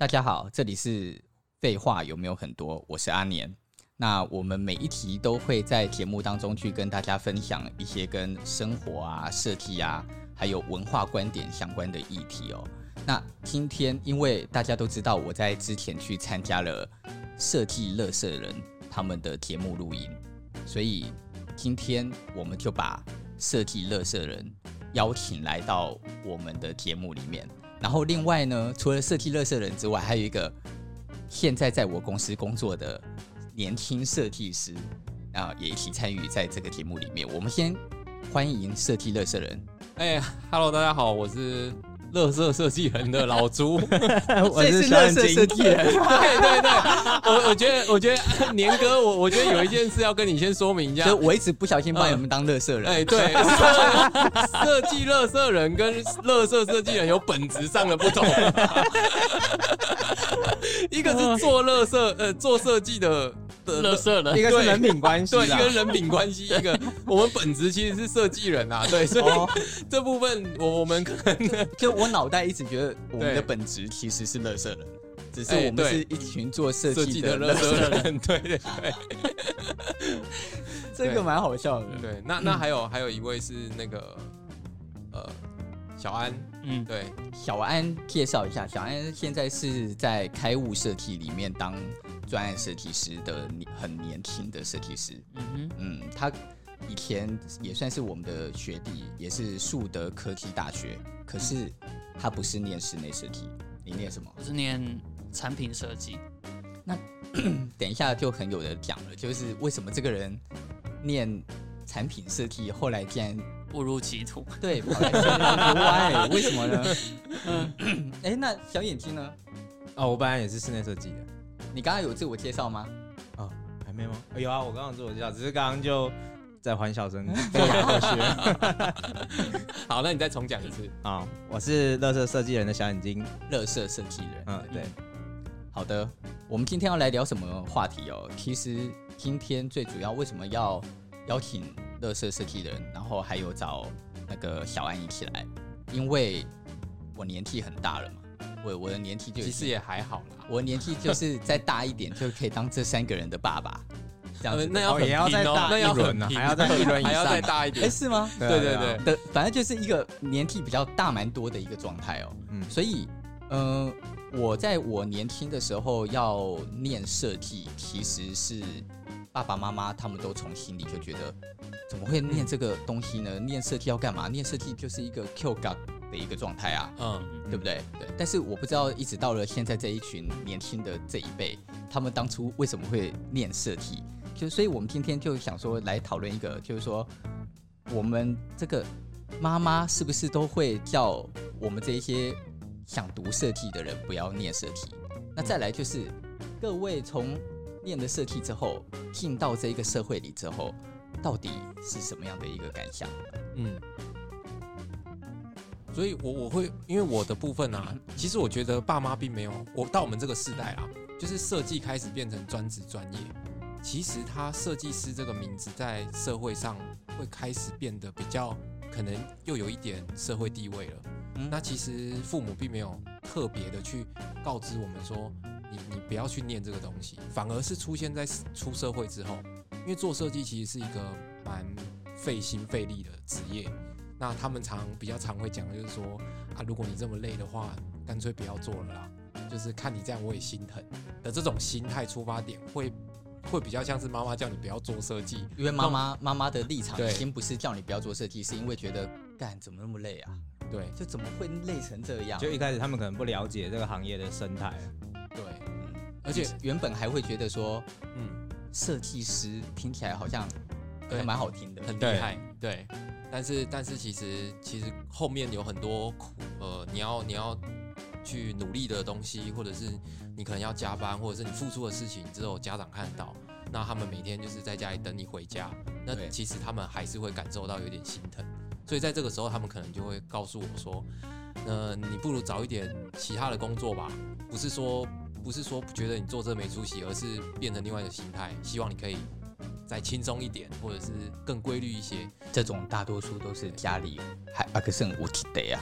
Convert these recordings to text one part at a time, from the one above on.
大家好，这里是废话有没有很多？我是阿年。那我们每一集都会在节目当中去跟大家分享一些跟生活啊、设计啊，还有文化观点相关的议题哦。那今天因为大家都知道我在之前去参加了设计乐色人他们的节目录音，所以今天我们就把设计乐色人邀请来到我们的节目里面。然后另外呢，除了设计乐色人之外，还有一个现在在我公司工作的年轻设计师啊，也一起参与在这个节目里面。我们先欢迎设计乐色人。哎哈喽，大家好，我是。乐色设计人的老朱，我是乐色设计人。对对对，我我觉得我觉得年哥，我我觉得有一件事要跟你先说明一下，就我一直不小心把你们当乐色人。哎，对，设计乐色人跟乐色设计人有本质上的不同，一个是做乐色呃做设计的。乐色的，一个是人品关系，对，一个人品关系，一个 我们本职其实是设计人啊，对，所以、哦、这部分我我们可能 就我脑袋一直觉得我们的本职其实是乐色人，只是我们是一群做设计的乐色人，人，对对对，这个蛮好笑的，对，那那还有还有一位是那个呃小安，嗯，对，小安介绍一下，小安现在是在开物设计里面当。专案设计师的很年轻的设计师，嗯哼，嗯，他以前也算是我们的学弟，也是树德科技大学，可是他不是念室内设计，你念什么？我是念产品设计。那 等一下就很有的讲了，就是为什么这个人念产品设计，后来竟然误入歧途？对，跑来国外，为什么呢？嗯，哎，那小眼睛呢？哦，我本来也是室内设计的。你刚刚有自我介绍吗？哦，还没吗？有啊，我刚刚自我介绍，只是刚刚就在还小声。好，那你再重讲一次啊！我是乐色设计人的小眼睛，乐色设计人。嗯，对。好的，我们今天要来聊什么话题哦？其实今天最主要为什么要邀请乐色设计人，然后还有找那个小安一起来，因为我年纪很大了嘛。我我的年纪就其实也还好啦，我的年纪就是再大一点就可以当这三个人的爸爸，这样子。那要也要再大一轮呢，还要再一轮，还要再大一点。哎，是吗？对对对的，反正就是一个年纪比较大蛮多的一个状态哦。嗯，所以，嗯，我在我年轻的时候要念设计，其实是爸爸妈妈他们都从心里就觉得，怎么会念这个东西呢？念设计要干嘛？念设计就是一个 Q 嘎。的一个状态啊，嗯，对不对？对，但是我不知道，一直到了现在这一群年轻的这一辈，他们当初为什么会念设计？就所以，我们今天就想说来讨论一个，就是说，我们这个妈妈是不是都会叫我们这一些想读设计的人不要念设计？那再来就是，各位从念了设计之后，进到这一个社会里之后，到底是什么样的一个感想？嗯。所以我，我我会因为我的部分啊，其实我觉得爸妈并没有我到我们这个世代啊，就是设计开始变成专职专业。其实他设计师这个名字在社会上会开始变得比较可能又有一点社会地位了。嗯，那其实父母并没有特别的去告知我们说，你你不要去念这个东西，反而是出现在出社会之后，因为做设计其实是一个蛮费心费力的职业。那他们常比较常会讲的就是说啊，如果你这么累的话，干脆不要做了啦。就是看你这样我也心疼的这种心态出发点，会会比较像是妈妈叫你不要做设计，因为妈妈妈妈的立场已经不是叫你不要做设计，是因为觉得干怎么那么累啊？对，就怎么会累成这样？就一开始他们可能不了解这个行业的生态，对，而且原本还会觉得说，嗯，设计师听起来好像还蛮好听的，很厉害，对。但是，但是其实，其实后面有很多苦，呃，你要你要去努力的东西，或者是你可能要加班，或者是你付出的事情，只有家长看到，那他们每天就是在家里等你回家，那其实他们还是会感受到有点心疼，所以在这个时候，他们可能就会告诉我说，那，你不如找一点其他的工作吧，不是说不是说觉得你做这没出息，而是变成另外一个心态，希望你可以。再轻松一点，或者是更规律一些，这种大多数都是家里还阿克森无体得呀。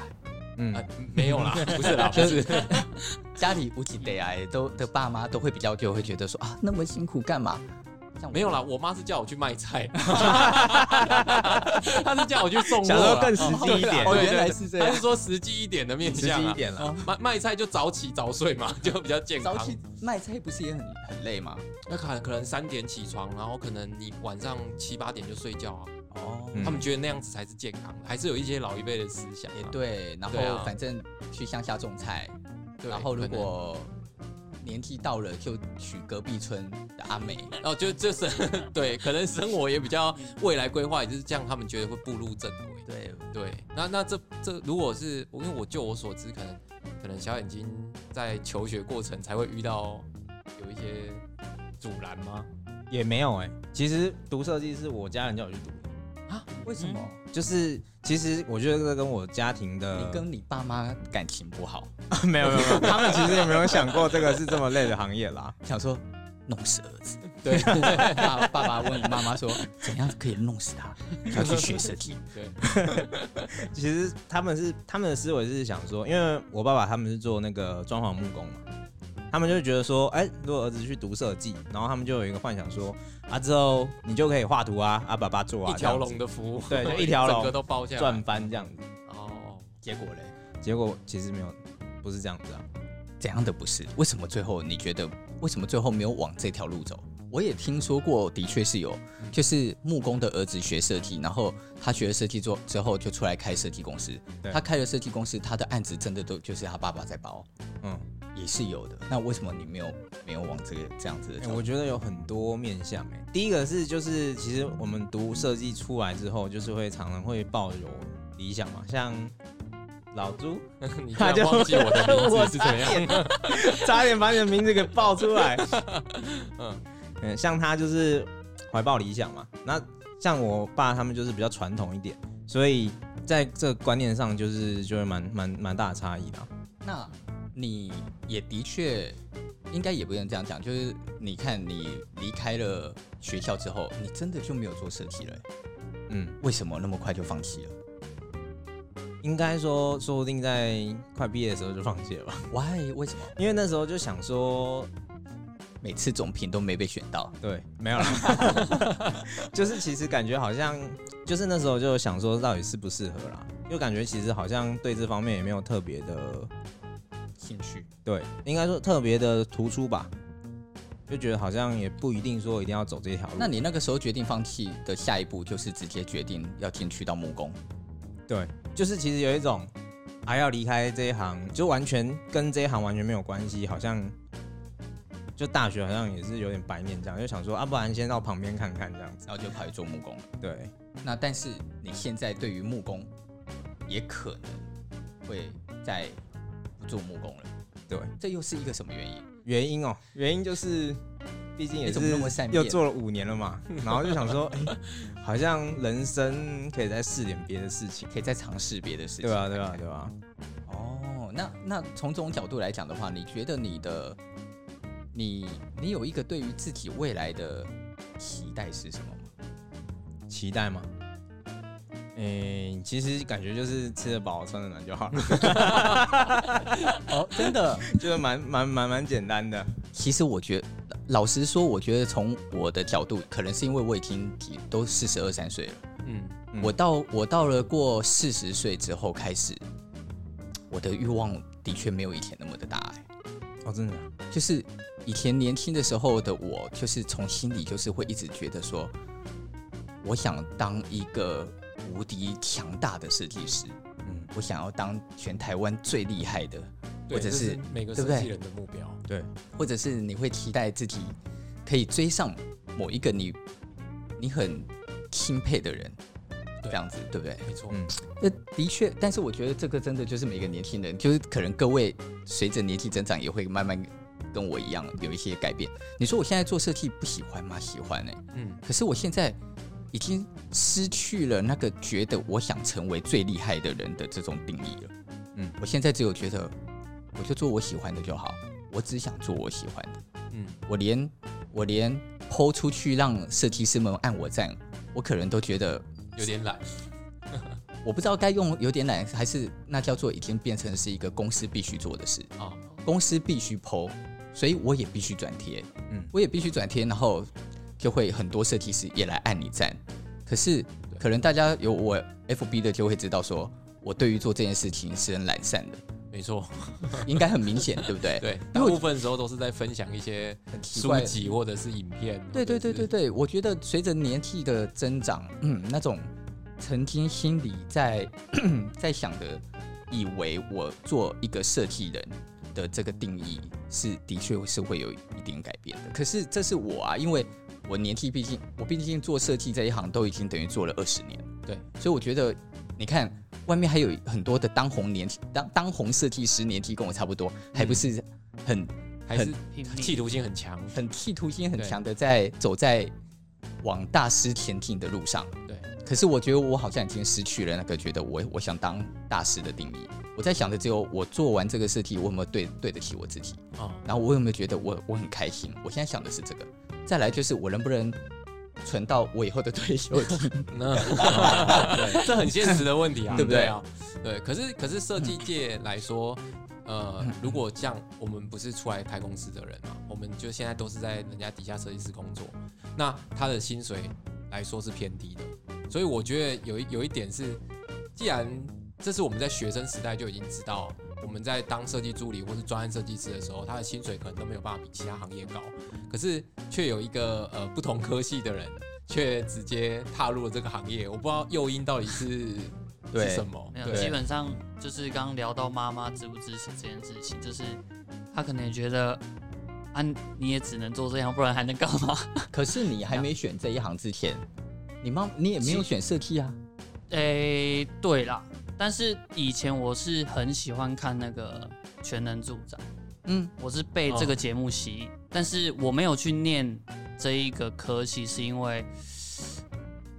嗯、啊，没有啦，不是啦，就是 家里无几得啊都的爸妈都会比较就会觉得说啊，那么辛苦干嘛？没有啦，我妈是叫我去卖菜，她是叫我去送货，想说更实际一点。哦，原来是这样，她是说实际一点的面向，实际一点了。卖卖菜就早起早睡嘛，就比较健康。早起卖菜不是也很很累吗？那可能可能三点起床，然后可能你晚上七八点就睡觉啊。哦，他们觉得那样子才是健康，还是有一些老一辈的思想。也对，然后反正去乡下种菜，然后如果。年纪到了就娶隔壁村的阿美，然后就就是 对，可能生活也比较未来规划也就是这样，他们觉得会步入正轨。对对，那那这这如果是因为我就我所知，可能可能小眼睛在求学过程才会遇到有一些阻拦吗？也没有哎、欸，其实读设计是我家人叫我去读。啊？为什么？就是其实我觉得这跟我家庭的，你跟你爸妈感情不好？没有没有没有，他们其实也没有想过这个是这么累的行业啦。想说弄死儿子，对，爸 爸爸问妈妈说，怎样可以弄死他？要去学设计。对，其实他们是他们的思维是想说，因为我爸爸他们是做那个装潢木工嘛。他们就觉得说，哎、欸，如果儿子去读设计，然后他们就有一个幻想说，啊，之后你就可以画图啊，啊，爸爸做啊，一条龙的服务，对，就 一条龙，整个都包下来，赚翻这样子。哦，结果嘞？结果其实没有，不是这样子啊。怎样的不是？为什么最后你觉得，为什么最后没有往这条路走？我也听说过，的确是有，就是木工的儿子学设计，然后他学了设计做之后就出来开设计公司。他开了设计公司，他的案子真的都就是他爸爸在包。嗯。也是有的，那为什么你没有没有往这个这样子的、欸？我觉得有很多面向哎、欸。第一个是就是，其实我们读设计出来之后，就是会常常会抱有理想嘛，像老朱，你他就忘记我的名字是怎么样，差点把你的名字给报出来。嗯嗯，像他就是怀抱理想嘛，那像我爸他们就是比较传统一点，所以在这个观念上就是就会蛮蛮蛮大的差异的。那。你也的确应该也不能这样讲，就是你看你离开了学校之后，你真的就没有做设计了。嗯，为什么那么快就放弃了？应该说，说不定在快毕业的时候就放弃了吧？Why？为什么？因为那时候就想说，每次总评都没被选到。对，没有了。就是其实感觉好像，就是那时候就想说，到底适不适合啦？就感觉其实好像对这方面也没有特别的。兴趣对，应该说特别的突出吧，就觉得好像也不一定说一定要走这条路。那你那个时候决定放弃的下一步，就是直接决定要进去到木工？对，就是其实有一种还、啊、要离开这一行，就完全跟这一行完全没有关系，好像就大学好像也是有点白面这样，就想说啊，不然先到旁边看看这样子，然后就跑去做木工了。对，那但是你现在对于木工也可能会在。做木工了，对，这又是一个什么原因？原因哦，原因就是，毕竟也是又做了五年了嘛，然后就想说，哎、欸，好像人生可以再试点别的事情，可以再尝试别的事情，对啊，对啊，对啊。哦，那那从这种角度来讲的话，你觉得你的，你你有一个对于自己未来的期待是什么吗？期待吗？诶、欸，其实感觉就是吃得饱、穿得暖就好了。哦，真的，就是蛮蛮蛮蛮简单的。其实我觉得，老实说，我觉得从我的角度，可能是因为我已经都四十二三岁了。嗯，嗯，我到我到了过四十岁之后开始，我的欲望的确没有以前那么的大。哦，真的，就是以前年轻的时候的我，就是从心里就是会一直觉得说，我想当一个。无敌强大的设计师，嗯，我想要当全台湾最厉害的，或者是每个设计人的目标，对，或者是你会期待自己可以追上某一个你你很钦佩的人，这样子对不对？没错，嗯，那的确，但是我觉得这个真的就是每个年轻人，就是可能各位随着年纪增长也会慢慢跟我一样有一些改变。你说我现在做设计不喜欢吗？喜欢呢。嗯，可是我现在。已经失去了那个觉得我想成为最厉害的人的这种定义了。嗯，我现在只有觉得，我就做我喜欢的就好。我只想做我喜欢的。嗯，我连我连 PO 出去让设计师们按我赞，我可能都觉得有点懒。我不知道该用有点懒，还是那叫做已经变成是一个公司必须做的事啊，公司必须 po，所以我也必须转贴，嗯，我也必须转贴，然后就会很多设计师也来按你赞。可是可能大家有我 FB 的就会知道，说我对于做这件事情是很懒散的。没错，应该很明显，对不对？对，大部分时候都是在分享一些书籍或者是影片。对对对对对，我觉得随着年纪的增长，嗯，那种曾经心里在 在想的，以为我做一个设计人的这个定义是的确是会有一点改变的。可是这是我啊，因为我年纪毕竟我毕竟做设计这一行都已经等于做了二十年，对，所以我觉得你看。外面还有很多的当红年当当红设计师，年纪跟我差不多，还不是很还是企图心很强，很企图心很强的在走在往大师前进的路上。对，可是我觉得我好像已经失去了那个觉得我我想当大师的定义。我在想的只有我做完这个设计，我有没有对对得起我自己？哦，然后我有没有觉得我我很开心？我现在想的是这个。再来就是我能不能。存到我以后的退休金，那 这很现实的问题啊，对不对啊？对，可是可是设计界来说，呃，如果像我们不是出来开公司的人嘛，我们就现在都是在人家底下设计师工作，那他的薪水来说是偏低的，所以我觉得有一有一点是，既然这是我们在学生时代就已经知道。我们在当设计助理或是专案设计师的时候，他的薪水可能都没有办法比其他行业高，可是却有一个呃不同科系的人，却直接踏入了这个行业。我不知道诱因到底是是什么。没有，基本上就是刚刚聊到妈妈支不支持这件事情，就是他可能也觉得啊，你也只能做这样，不然还能干嘛？可是你还没选这一行之前，你妈你也没有选设计啊？诶、欸，对啦。但是以前我是很喜欢看那个《全能住宅》，嗯，我是被这个节目吸引，哦，但是我没有去念这一个科系，是因为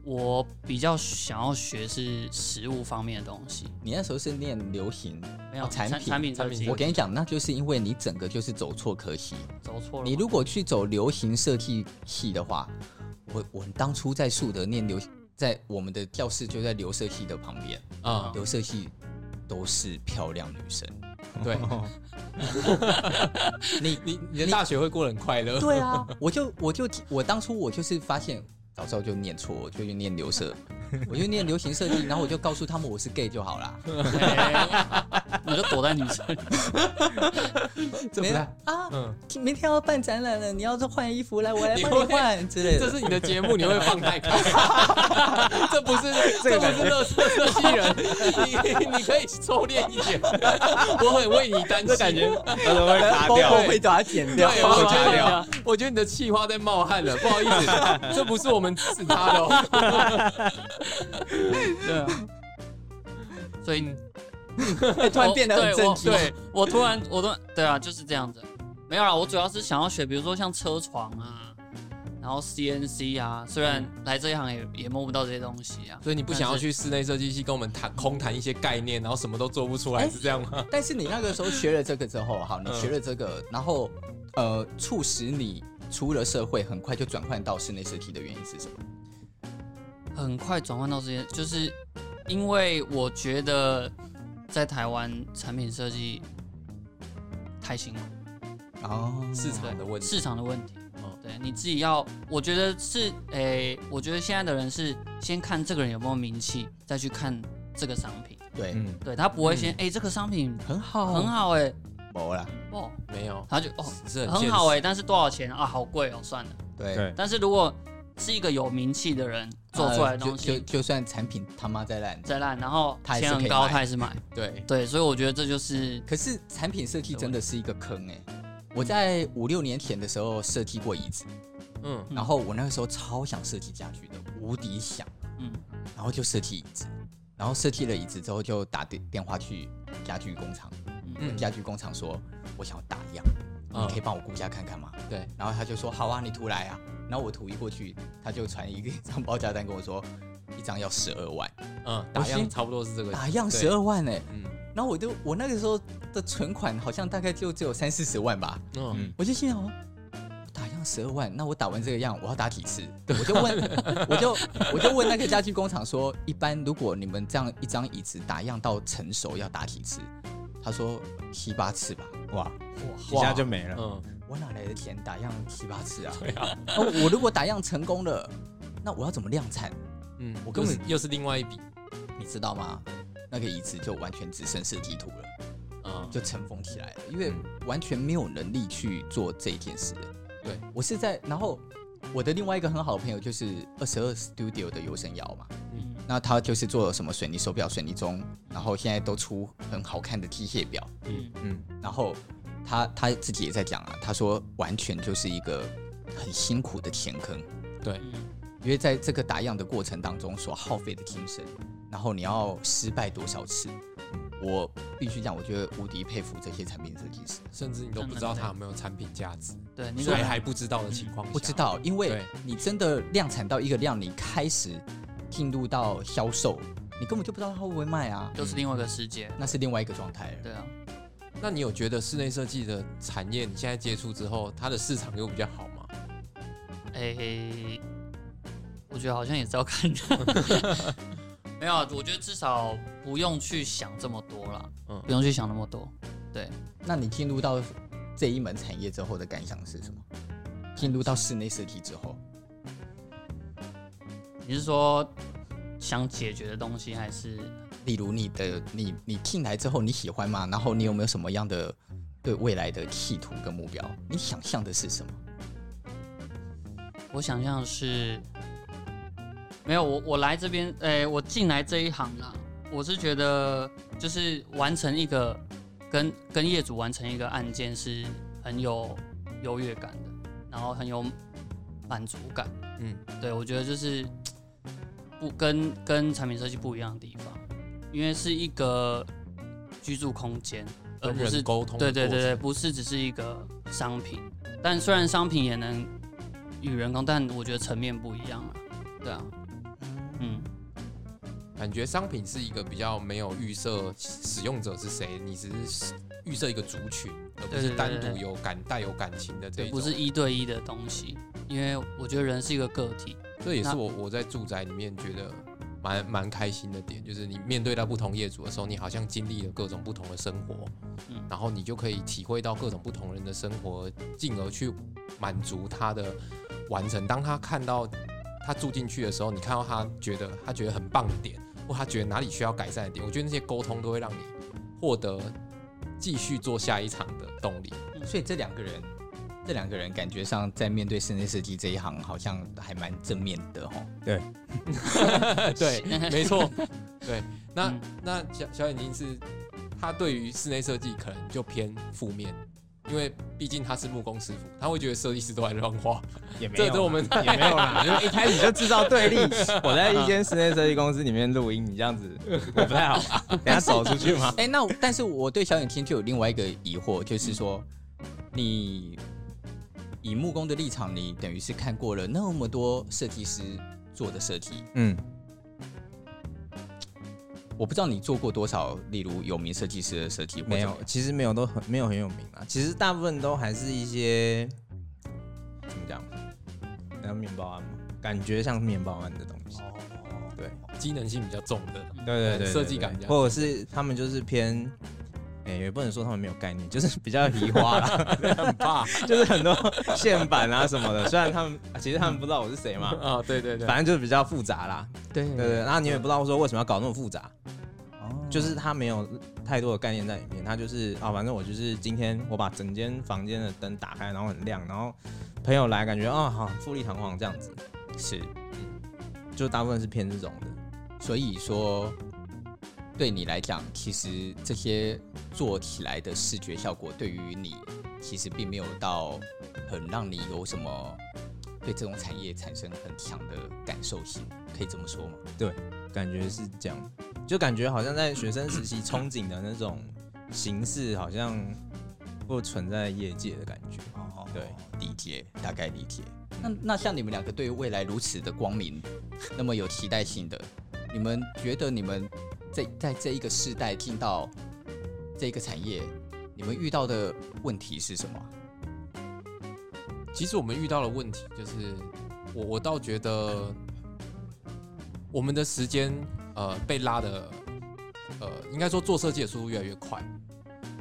我比较想要学是食物方面的东西。你那时候是念流行，没有产品产品产品。我跟你讲，那就是因为你整个就是走错科系，走错了。你如果去走流行设计系的话，我我当初在树德念流。在我们的教室就在留色系的旁边啊，留色系都是漂亮女生，对，你你你的大学会过得很快乐，对啊，我就我就我当初我就是发现。早知道就念错，就去念流社，我就念流行设计，然后我就告诉他们我是 gay 就好了，我就躲在女生。怎么了啊？嗯，明天要办展览了，你要是换衣服来，我来帮你换之类的。这是你的节目，你会放太开？这不是这不是乐色设计人，你你可以收敛一点。我很为你担心，感觉他都会打掉，会把它剪掉。对我觉得我觉得你的气话在冒汗了，不好意思，这不是我们。是他的、哦，对啊，所以 突然变得很正经。对，我突然，我都对啊，就是这样子。没有啦，我主要是想要学，比如说像车床啊，然后 CNC 啊。虽然来这一行也也摸不到这些东西啊，所以你不想要去室内设计系跟我们谈空谈一些概念，然后什么都做不出来，是这样吗？但是你那个时候学了这个之后，好，你学了这个，然后呃，促使你。出了社会，很快就转换到室内设计的原因是什么？很快转换到这些，就是因为我觉得在台湾产品设计太辛苦哦，市场的问题，市场的问题。你自己要，我觉得是，诶、欸，我觉得现在的人是先看这个人有没有名气，再去看这个商品。对，嗯，对他不会先，哎、嗯欸，这个商品很好，很好、欸，诶。没了哦，没有，他就哦，是很，很好哎、欸，但是多少钱啊？好贵哦，算了。对，但是如果是一个有名气的人做出来的东西，呃、就就，就算产品他妈再烂再烂，然后钱很高，他也是买。对对，所以我觉得这就是。可是产品设计真的是一个坑哎、欸！我在五六年前的时候设计过椅子，嗯，然后我那个时候超想设计家具的，无敌想，嗯，然后就设计椅子，然后设计了椅子之后就打电电话去家具工厂。嗯家具工厂说，我想要打样，嗯、你可以帮我估价看看吗？对，然后他就说好啊，你图来啊。然后我图一过去，他就传一个一张 报价单跟我说，一张要十二万。嗯，打样差不多是这个，打样十二万哎、欸。嗯，然后我就我那个时候的存款好像大概就只有三四十万吧。嗯，我就心想，打样十二万，那我打完这个样，我要打几次？对，我就问，我就我就问那个家具工厂说，一般如果你们这样一张椅子打样到成熟要打几次？他说七八次吧。哇哇，一下就没了。嗯，我哪来的钱打样七八次啊？对啊，我如果打样成功了，那我要怎么量产？嗯，我根本又是另外一笔，你知道吗？那个椅子就完全只剩设计图了，嗯，就尘封起来了，因为完全没有能力去做这一件事。对，我是在，然后我的另外一个很好的朋友就是二十二 Studio 的游神瑶嘛，嗯，那他就是做什么水泥手表、水泥钟，然后现在都出很好看的机械表，嗯。嗯，然后他他自己也在讲啊，他说完全就是一个很辛苦的填坑，对。因为在这个打样的过程当中所耗费的精神，然后你要失败多少次，我必须讲，我觉得无敌佩服这些产品设计师，甚至你都不知道它有没有产品价值，对，所以还不知道的情况下，不知道，因为你真的量产到一个量，你开始进入到销售，你根本就不知道它会不会卖啊，都是另外一个世界，那是另外一个状态了。对啊，那你有觉得室内设计的产业，你现在接触之后，它的市场又比较好吗？诶、欸。我觉得好像也是要看的，没有，我觉得至少不用去想这么多了，嗯，不用去想那么多。对，那你进入到这一门产业之后的感想是什么？进入到室内设计之后，你是说想解决的东西，还是例如你的你你进来之后你喜欢吗？然后你有没有什么样的对未来的企图跟目标？你想象的是什么？我想象的是。没有我，我来这边，诶，我进来这一行啊，我是觉得就是完成一个跟跟业主完成一个案件是很有优越感的，然后很有满足感。嗯，对，我觉得就是不跟跟产品设计不一样的地方，因为是一个居住空间，而不是沟通。对对对对，不是只是一个商品，但虽然商品也能与人沟通，但我觉得层面不一样啊。对啊。感觉商品是一个比较没有预设使用者是谁，你只是预设一个族群，而不是单独有感带有感情的这，不是一对一的东西。因为我觉得人是一个个体，这也是我我在住宅里面觉得蛮蛮开心的点，就是你面对到不同业主的时候，你好像经历了各种不同的生活，嗯，然后你就可以体会到各种不同人的生活，进而去满足他的完成。当他看到。他住进去的时候，你看到他觉得他觉得很棒的点，或他觉得哪里需要改善的点，我觉得那些沟通都会让你获得继续做下一场的动力。所以这两个人，这两个人感觉上在面对室内设计这一行，好像还蛮正面的哦。对，对，没错。对，那、嗯、那小小眼睛是，他对于室内设计可能就偏负面。因为毕竟他是木工师傅，他会觉得设计师都在乱画，也没 有，这这我们也没有啦，因为一开始就制造对立。我在一间室内设计公司里面录音，你这样子我不太好吧？等下走出去吗？哎、欸，那但是我对小眼睛就有另外一个疑惑，就是说，你以木工的立场，你等于是看过了那么多设计师做的设计，嗯。我不知道你做过多少，例如有名设计师的设计，没有，其实没有，都很没有很有名啊。其实大部分都还是一些怎么讲，像面包案嘛，感觉像面包案的东西。哦，对，机能性比较重的，对对对，设计感或者是他们就是偏，哎、欸，也不能说他们没有概念，就是比较移花啦，很怕，就是很多线板啊什么的。虽然他们其实他们不知道我是谁嘛，啊、哦，对对对，反正就是比较复杂啦。对对对，然后你也不知道说为什么要搞那么复杂。哦就是他没有太多的概念在里面，他就是啊，反正我就是今天我把整间房间的灯打开，然后很亮，然后朋友来感觉啊好富丽堂皇这样子，是，嗯，就大部分是偏这种的，所以说对你来讲，其实这些做起来的视觉效果对于你其实并没有到很让你有什么对这种产业产生很强的感受性，可以这么说吗？对，感觉是这样。就感觉好像在学生时期憧憬的那种形式，好像不存在业界的感觉。哦，对，理解，大概理解。那那像你们两个对于未来如此的光明，那么有期待性的，你们觉得你们在在这一个世代进到这个产业，你们遇到的问题是什么？其实我们遇到的问题就是，我我倒觉得我们的时间呃被拉的呃，应该说做设计的速度越来越快。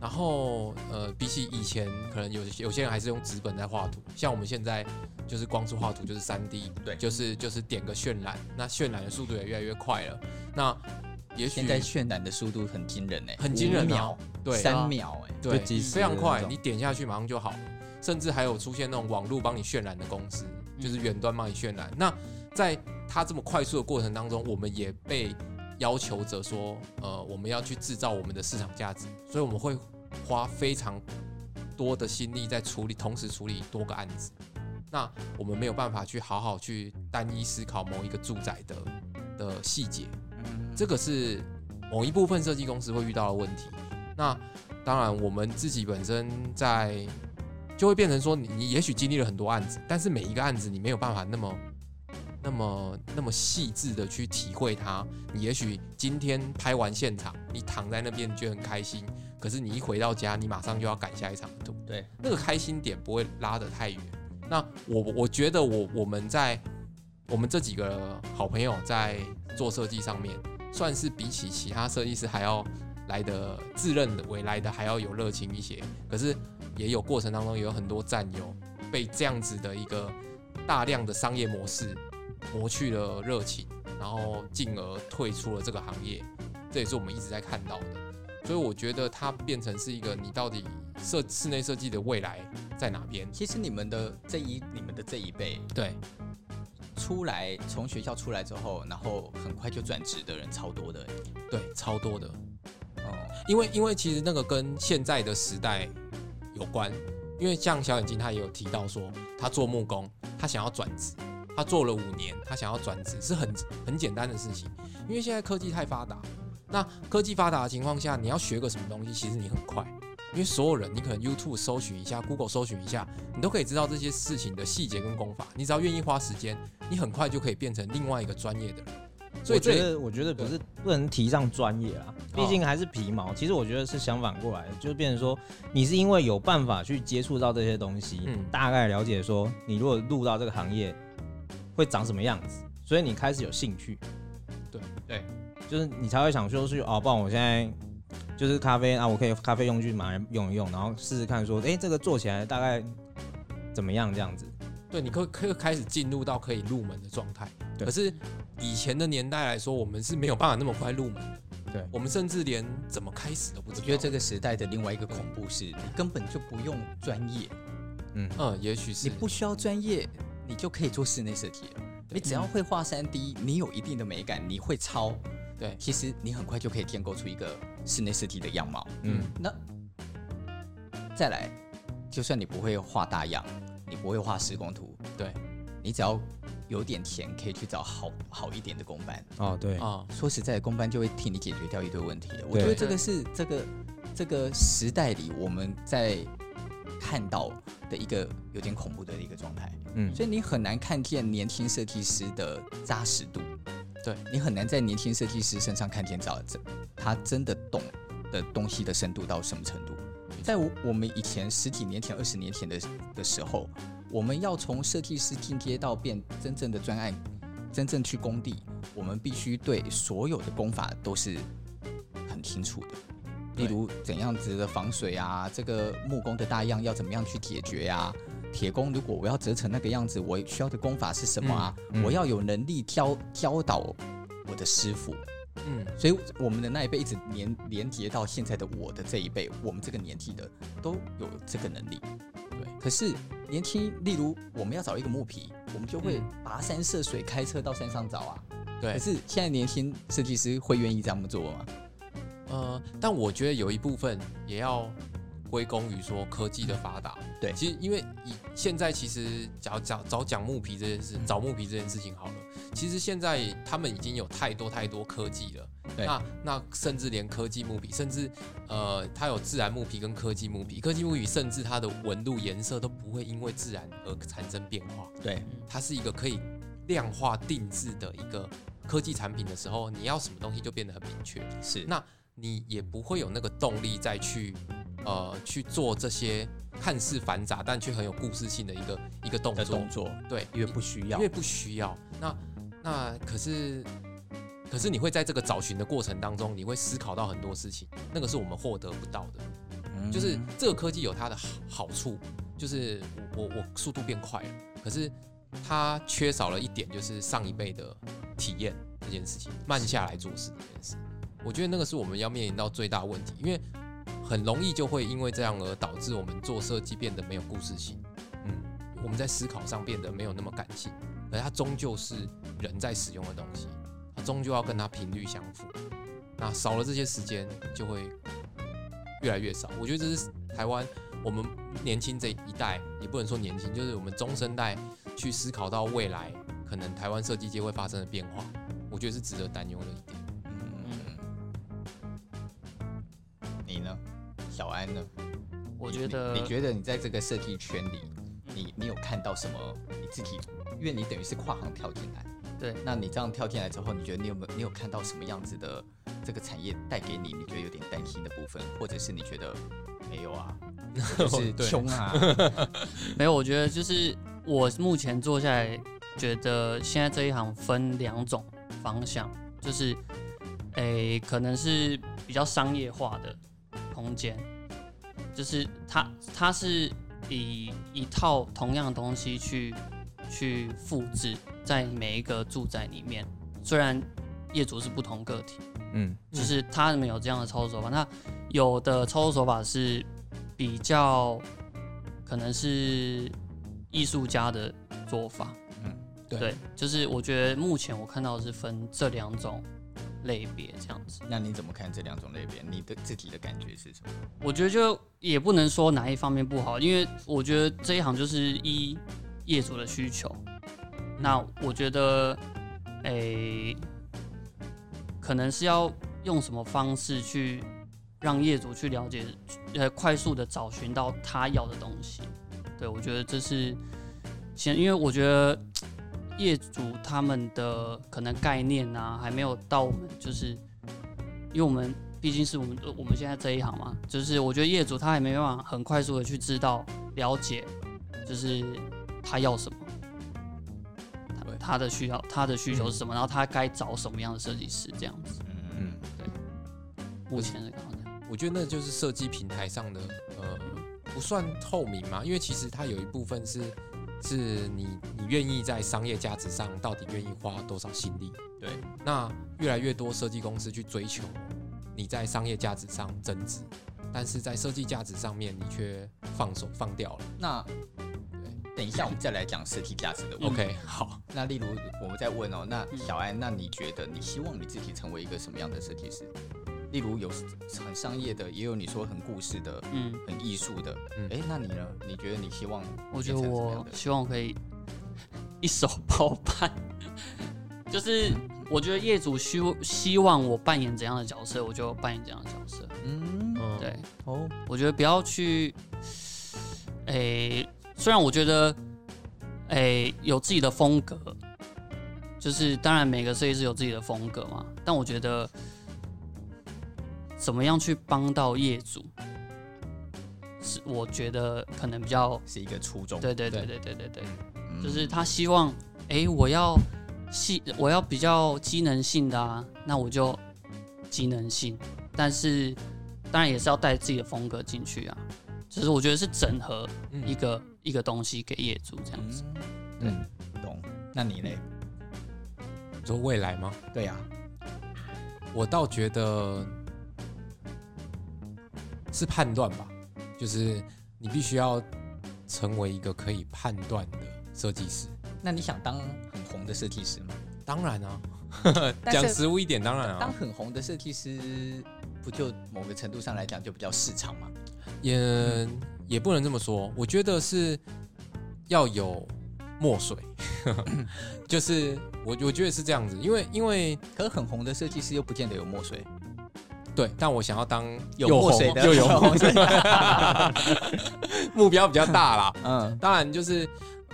然后呃，比起以前，可能有有些人还是用纸本在画图，像我们现在就是光速画图就是三 D，对，就是就是点个渲染，那渲染的速度也越来越快了。那也许现在渲染的速度很惊人哎，很惊人，秒，对，三秒哎，对，非常快，你点下去马上就好。甚至还有出现那种网络帮你渲染的公司，就是远端帮你渲染。那在它这么快速的过程当中，我们也被要求着说，呃，我们要去制造我们的市场价值，所以我们会花非常多的心力在处理，同时处理多个案子。那我们没有办法去好好去单一思考某一个住宅的的细节，这个是某一部分设计公司会遇到的问题。那当然，我们自己本身在。就会变成说，你你也许经历了很多案子，但是每一个案子你没有办法那么、那么、那么细致的去体会它。你也许今天拍完现场，你躺在那边就很开心，可是你一回到家，你马上就要赶下一场图。对，那个开心点不会拉得太远。那我我觉得我我们在我们这几个好朋友在做设计上面，算是比起其他设计师还要来的自认为来的还要有热情一些。可是。也有过程当中也有很多战友被这样子的一个大量的商业模式磨去了热情，然后进而退出了这个行业，这也是我们一直在看到的。所以我觉得它变成是一个你到底设室内设计的未来在哪边？其实你们的这一你们的这一辈，对，出来从学校出来之后，然后很快就转职的人超多的，对，超多的。哦，因为因为其实那个跟现在的时代。有关，因为像小眼睛他也有提到说，他做木工，他想要转职，他做了五年，他想要转职是很很简单的事情，因为现在科技太发达，那科技发达的情况下，你要学个什么东西，其实你很快，因为所有人你可能 YouTube 搜寻一下，Google 搜寻一下，你都可以知道这些事情的细节跟功法，你只要愿意花时间，你很快就可以变成另外一个专业的人。所以我觉得，我觉得不是不能提上专业啊，毕竟还是皮毛。其实我觉得是相反过来的，就是变成说，你是因为有办法去接触到这些东西，嗯，大概了解说，你如果入到这个行业会长什么样子，所以你开始有兴趣。对对，就是你才会想说去哦，不然我现在就是咖啡啊，我可以咖啡用具买来用一用，然后试试看说，哎，这个做起来大概怎么样这样子。对，你可可以开始进入到可以入门的状态。对，可是以前的年代来说，我们是没有办法那么快入门。对，我们甚至连怎么开始都不知道。我觉得这个时代的另外一个恐怖是，你根本就不用专业。嗯嗯，也许是你不需要专业，你就可以做室内设计了。你只要会画三 D，你有一定的美感，你会抄。对，其实你很快就可以建构出一个室内设计的样貌。嗯，那再来，就算你不会画大样。你不会画施工图，对，你只要有点钱，可以去找好好一点的工班。哦，对啊，说实在的，工班就会替你解决掉一堆问题的。我觉得这个是这个这个时代里我们在看到的一个有点恐怖的一个状态。嗯，所以你很难看见年轻设计师的扎实度。对，你很难在年轻设计师身上看见找这他真的懂的东西的深度到什么程度。在我们以前十几年前、二十年前的的时候，我们要从设计师进阶到变真正的专案，真正去工地，我们必须对所有的工法都是很清楚的。例如怎样子的防水啊，这个木工的大样要怎么样去解决呀、啊？铁工如果我要折成那个样子，我需要的功法是什么啊？嗯嗯、我要有能力教教导我的师傅。嗯，所以我们的那一辈一直连连接到现在的我的这一辈，我们这个年纪的都有这个能力。对，可是年轻，例如我们要找一个木皮，我们就会跋山涉水开车到山上找啊。对，可是现在年轻设计师会愿意这样做吗？呃，但我觉得有一部分也要归功于说科技的发达。对，其实因为以现在其实找找找讲木皮这件事，找木皮这件事情好了。其实现在他们已经有太多太多科技了，对那那甚至连科技木皮，甚至呃，它有自然木皮跟科技木皮，科技木皮甚至它的纹路颜色都不会因为自然而产生变化。对，它是一个可以量化定制的一个科技产品的时候，你要什么东西就变得很明确。是，那你也不会有那个动力再去呃去做这些看看似繁杂但却很有故事性的一个一个动作。动作对，因为不需要，因为不需要。那那可是可是你会在这个找寻的过程当中，你会思考到很多事情，那个是我们获得不到的。嗯、就是这个科技有它的好好处，就是我我我速度变快了，可是它缺少了一点，就是上一辈的体验这件事情，慢下来做事这件事。我觉得那个是我们要面临到最大问题，因为很容易就会因为这样而导致我们做设计变得没有故事性。嗯，我们在思考上变得没有那么感性，而它终究是人在使用的东西，它终究要跟它频率相符。那少了这些时间，就会越来越少。我觉得这是台湾我们年轻这一代，也不能说年轻，就是我们中生代去思考到未来可能台湾设计界会发生的变化，我觉得是值得担忧的一点。嗯你呢，小安呢？我觉得你，你觉得你在这个设计圈里，你你有看到什么？你自己，因为你等于是跨行跳进来，对，那你这样跳进来之后，你觉得你有没有你有看到什么样子的这个产业带给你？你觉得有点担心的部分，或者是你觉得没有啊？就是穷啊？没有，我觉得就是我目前做下来，觉得现在这一行分两种方向，就是，诶、欸，可能是比较商业化的。空间就是它，它是以一套同样的东西去去复制在每一个住宅里面，虽然业主是不同个体，嗯，就是他们有这样的操作手法。那有的操作手法是比较可能是艺术家的做法，嗯，对，就是我觉得目前我看到的是分这两种。类别这样子，那你怎么看这两种类别？你的自己的感觉是什么？我觉得就也不能说哪一方面不好，因为我觉得这一行就是依业主的需求。那我觉得，诶、欸，可能是要用什么方式去让业主去了解，呃，快速的找寻到他要的东西。对，我觉得这是先，因为我觉得。业主他们的可能概念啊，还没有到我们，就是因为我们毕竟是我们我们现在这一行嘛，就是我觉得业主他也没办法很快速的去知道了解，就是他要什么，他的需要他的需求是什么，然后他该找什么样的设计师这样子。嗯，对。目前是刚刚讲，我觉得那就是设计平台上的呃不算透明嘛，因为其实它有一部分是。是你，你愿意在商业价值上到底愿意花多少心力？对，那越来越多设计公司去追求你在商业价值上增值，但是在设计价值上面你却放手放掉了。那，对，等一下我们再来讲设计价值的问题。OK，好。那例如我们再问哦，那小安，那你觉得你希望你自己成为一个什么样的设计师？例如有很商业的，也有你说很故事的，嗯，很艺术的，嗯，哎、欸，那你呢？你觉得你希望？我觉得我希望可以一手包办，就是我觉得业主希希望我扮演怎样的角色，我就扮演怎样的角色。嗯，对，哦，我觉得不要去，哎、欸，虽然我觉得，哎、欸，有自己的风格，就是当然每个设计师有自己的风格嘛，但我觉得。怎么样去帮到业主？是我觉得可能比较是一个初衷。对对对对对对对，嗯、就是他希望，哎，我要细，我要比较机能性的啊，那我就机能性，但是当然也是要带自己的风格进去啊。就是我觉得是整合一个、嗯、一个东西给业主这样子。嗯，懂。那你呢？你说未来吗？对呀、啊，我倒觉得。是判断吧，就是你必须要成为一个可以判断的设计师。那你想当很红的设计师吗？当然啊，讲实务一点，当然啊。当很红的设计师，不就某个程度上来讲就比较市场吗？也也不能这么说，我觉得是要有墨水，就是我我觉得是这样子，因为因为可很红的设计师又不见得有墨水。对，但我想要当有墨水的，又有墨水，目标比较大啦。嗯，当然就是，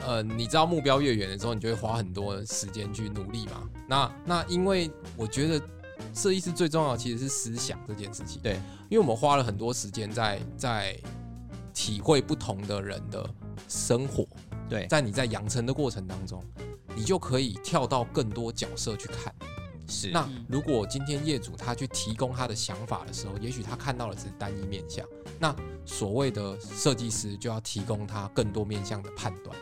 呃，你知道目标越远的时候，你就会花很多时间去努力嘛。那那因为我觉得设计师最重要的其实是思想这件事情。对，因为我们花了很多时间在在体会不同的人的生活。对，在你在养成的过程当中，你就可以跳到更多角色去看。是。那如果今天业主他去提供他的想法的时候，也许他看到的只是单一面相。那所谓的设计师就要提供他更多面向的判断。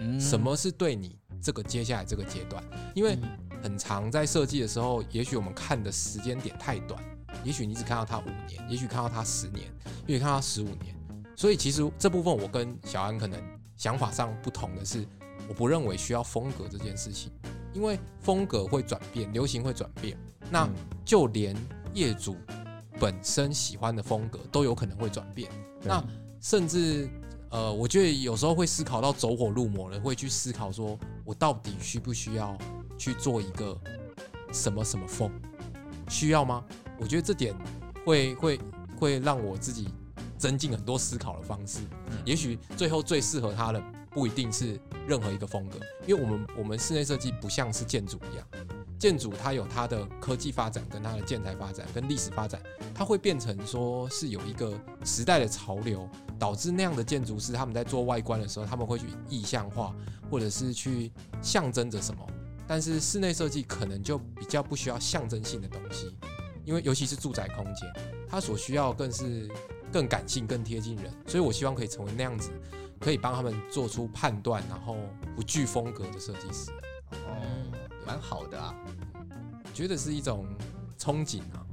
嗯。什么是对你这个接下来这个阶段？因为很长在设计的时候，也许我们看的时间点太短，也许你只看到他五年，也许看到他十年，也许看到他十五年。所以其实这部分我跟小安可能想法上不同的是，我不认为需要风格这件事情，因为风格会转变，流行会转变，那就连业主本身喜欢的风格都有可能会转变。那甚至呃，我觉得有时候会思考到走火入魔了，会去思考说我到底需不需要。去做一个什么什么风，需要吗？我觉得这点会会会让我自己增进很多思考的方式。也许最后最适合他的不一定是任何一个风格，因为我们我们室内设计不像是建筑一样，建筑它有它的科技发展跟它的建材发展跟历史发展，它会变成说是有一个时代的潮流，导致那样的建筑师他们在做外观的时候，他们会去意象化，或者是去象征着什么。但是室内设计可能就比较不需要象征性的东西，因为尤其是住宅空间，它所需要更是更感性、更贴近人。所以我希望可以成为那样子，可以帮他们做出判断，然后不具风格的设计师。哦，蛮好的啊，我觉得是一种憧憬啊，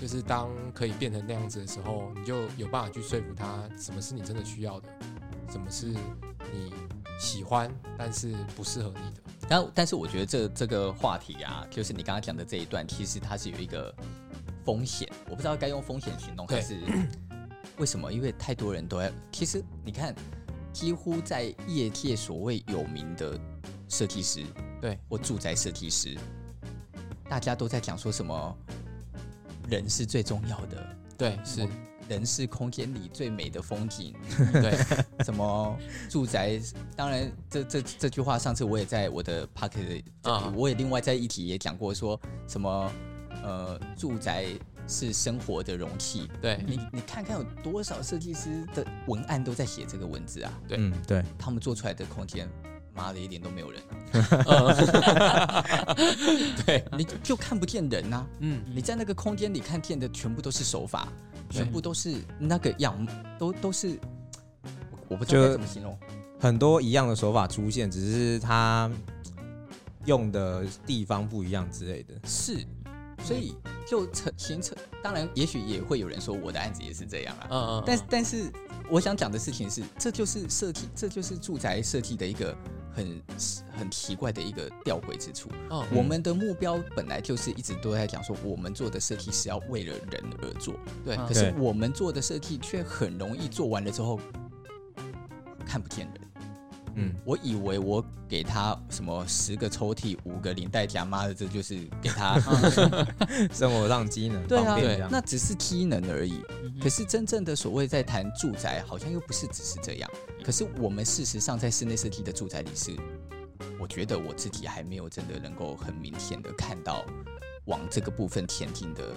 就是当可以变成那样子的时候，你就有办法去说服他，什么是你真的需要的，什么是你喜欢但是不适合你的。然后，但是我觉得这这个话题啊，就是你刚刚讲的这一段，其实它是有一个风险，我不知道该用风险形容还是为什么？因为太多人都在，其实你看，几乎在业界所谓有名的设计师，对，或住宅设计师，大家都在讲说什么人是最重要的，对，是。人是空间里最美的风景，对，什么住宅？当然这，这这这句话，上次我也在我的 Pocket 啊，我也另外在一题也讲过，说什么呃，住宅是生活的容器。对你，你看看有多少设计师的文案都在写这个文字啊？对，嗯，对，他们做出来的空间，妈的，一点都没有人，对，你就看不见人呐。嗯，你在那个空间里看见的全部都是手法。全部都是那个样，都都是，我不知道该怎么形容。很多一样的手法出现，只是他用的地方不一样之类的。是，所以就成形成。当然，也许也会有人说我的案子也是这样啊。嗯嗯。但但是，我想讲的事情是，这就是设计，这就是住宅设计的一个。很很奇怪的一个吊诡之处。哦，我们的目标本来就是一直都在讲说，我们做的设计是要为了人而做。对，可是我们做的设计却很容易做完了之后看不见人。嗯，我以为我给他什么十个抽屉、五个领带夹，妈的，这就是给他 生活上机能。对啊，对，那只是机能而已。可是真正的所谓在谈住宅，好像又不是只是这样。可是我们事实上在室内设计的住宅里是，我觉得我自己还没有真的能够很明显的看到往这个部分前进的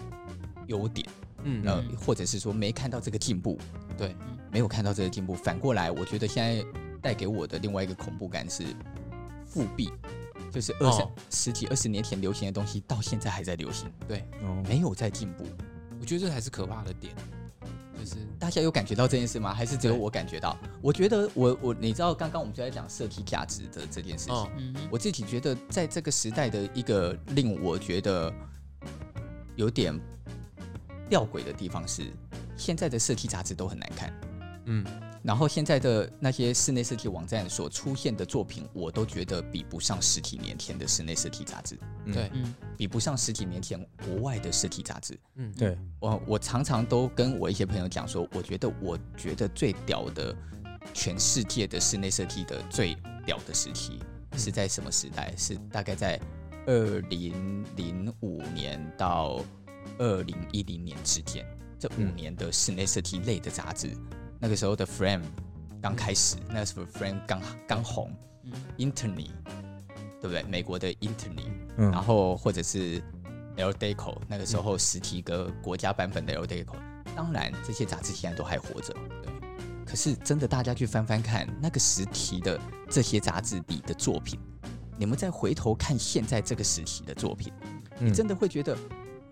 优点。嗯，呃，或者是说没看到这个进步。对，没有看到这个进步。反过来，我觉得现在。带给我的另外一个恐怖感是复辟，就是二十、哦、十几二十年前流行的东西，到现在还在流行，对，哦、没有在进步。我觉得这才是可怕的点，就是大家有感觉到这件事吗？还是只有我感觉到？我觉得我我你知道，刚刚我们就在讲设计价值的这件事情，我自己觉得在这个时代的一个令我觉得有点吊诡的地方是，现在的设计杂志都很难看，嗯。然后现在的那些室内设计网站所出现的作品，我都觉得比不上十几年前的室内设计杂志。对，比不上十几年前国外的设计杂志。嗯，对。我我常常都跟我一些朋友讲说，我觉得我觉得最屌的，全世界的室内设计的最屌的时期是在什么时代？是大概在二零零五年到二零一零年之间，这五年的室内设计类的杂志。那个时候的 Frame 刚开始，那个时候 Frame 刚刚红。嗯，Interny 对不对？美国的 Interny，、嗯。然后或者是 L Deco，那个时候实体个国家版本的 L Deco，当然这些杂志现在都还活着，对。可是真的，大家去翻翻看那个时期的这些杂志里的作品，你们再回头看现在这个时期的作品，你真的会觉得，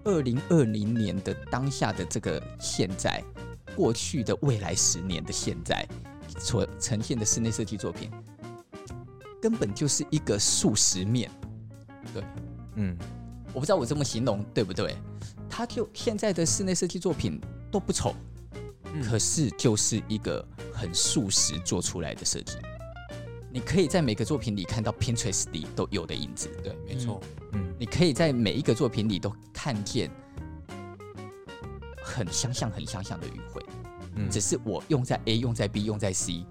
二零二零年的当下的这个现在，过去的未来十年的现在所呈现的室内设计作品，根本就是一个素食面。对，嗯，我不知道我这么形容对不对？他就现在的室内设计作品都不丑。可是就是一个很素食做出来的设计，你可以在每个作品里看到 Pinterest 里都有的影子，对，没错，嗯，你可以在每一个作品里都看见很相像、很相像的语汇，嗯，只是我用在 A、用在 B、用在 C，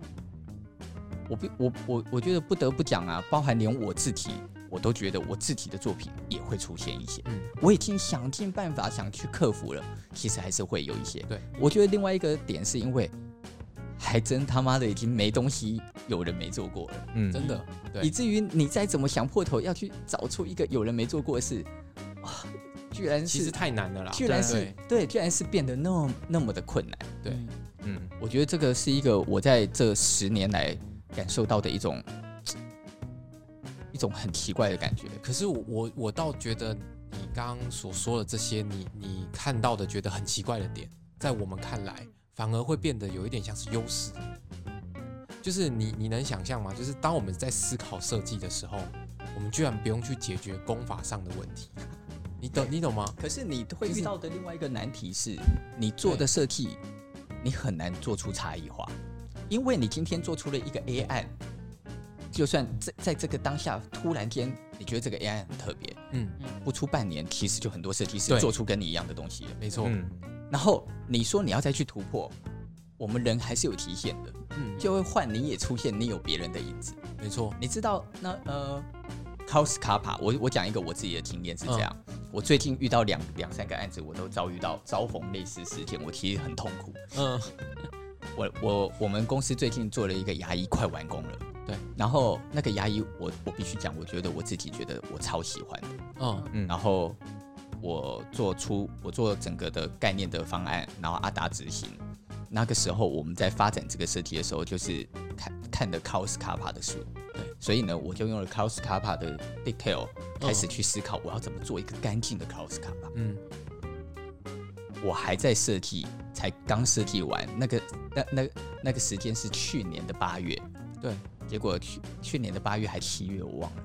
我不，我我我觉得不得不讲啊，包含连我自己。我都觉得我自己的作品也会出现一些，嗯，我已经想尽办法想去克服了，其实还是会有一些。对，我觉得另外一个点是因为，还真他妈的已经没东西有人没做过了，嗯，真的，对，以至于你再怎么想破头要去找出一个有人没做过的事，啊，居然是其实太难了啦，居然是对，对，居然是变得那么那么的困难，对，嗯，我觉得这个是一个我在这十年来感受到的一种。一种很奇怪的感觉，可是我我我倒觉得你刚刚所说的这些，你你看到的觉得很奇怪的点，在我们看来反而会变得有一点像是优势。就是你你能想象吗？就是当我们在思考设计的时候，我们居然不用去解决功法上的问题。你懂你懂吗？可是你会遇到的另外一个难题是，你做的设计你很难做出差异化，因为你今天做出了一个 A 案。就算在在这个当下，突然间你觉得这个 AI 很特别，嗯，不出半年，其实就很多设计师做出跟你一样的东西了，没错。嗯，然后你说你要再去突破，我们人还是有极限的，嗯，就会换你也出现，你有别人的影子，没错。你知道那呃，Kaus Kappa，我我讲一个我自己的经验是这样，嗯，我最近遇到两两三个案子，我都遭遇到遭逢类似事件，我其实很痛苦。嗯，我我我们公司最近做了一个牙医，快完工了。对，然后那个牙医，我我必须讲，我觉得我自己觉得我超喜欢的，嗯嗯，然后我做出我做整个的概念的方案，然后阿达执行。那个时候我们在发展这个设计的时候，就是看看的 Kaus Kappa 的书，对，所以呢，我就用了 Kaus Kappa 的 detail 开始去思考，我要怎么做一个干净的 Kaus Kappa。嗯，我还在设计，才刚设计完，那个那那那个时间是去年的八月，对。结果去去年的八月还七月我忘了，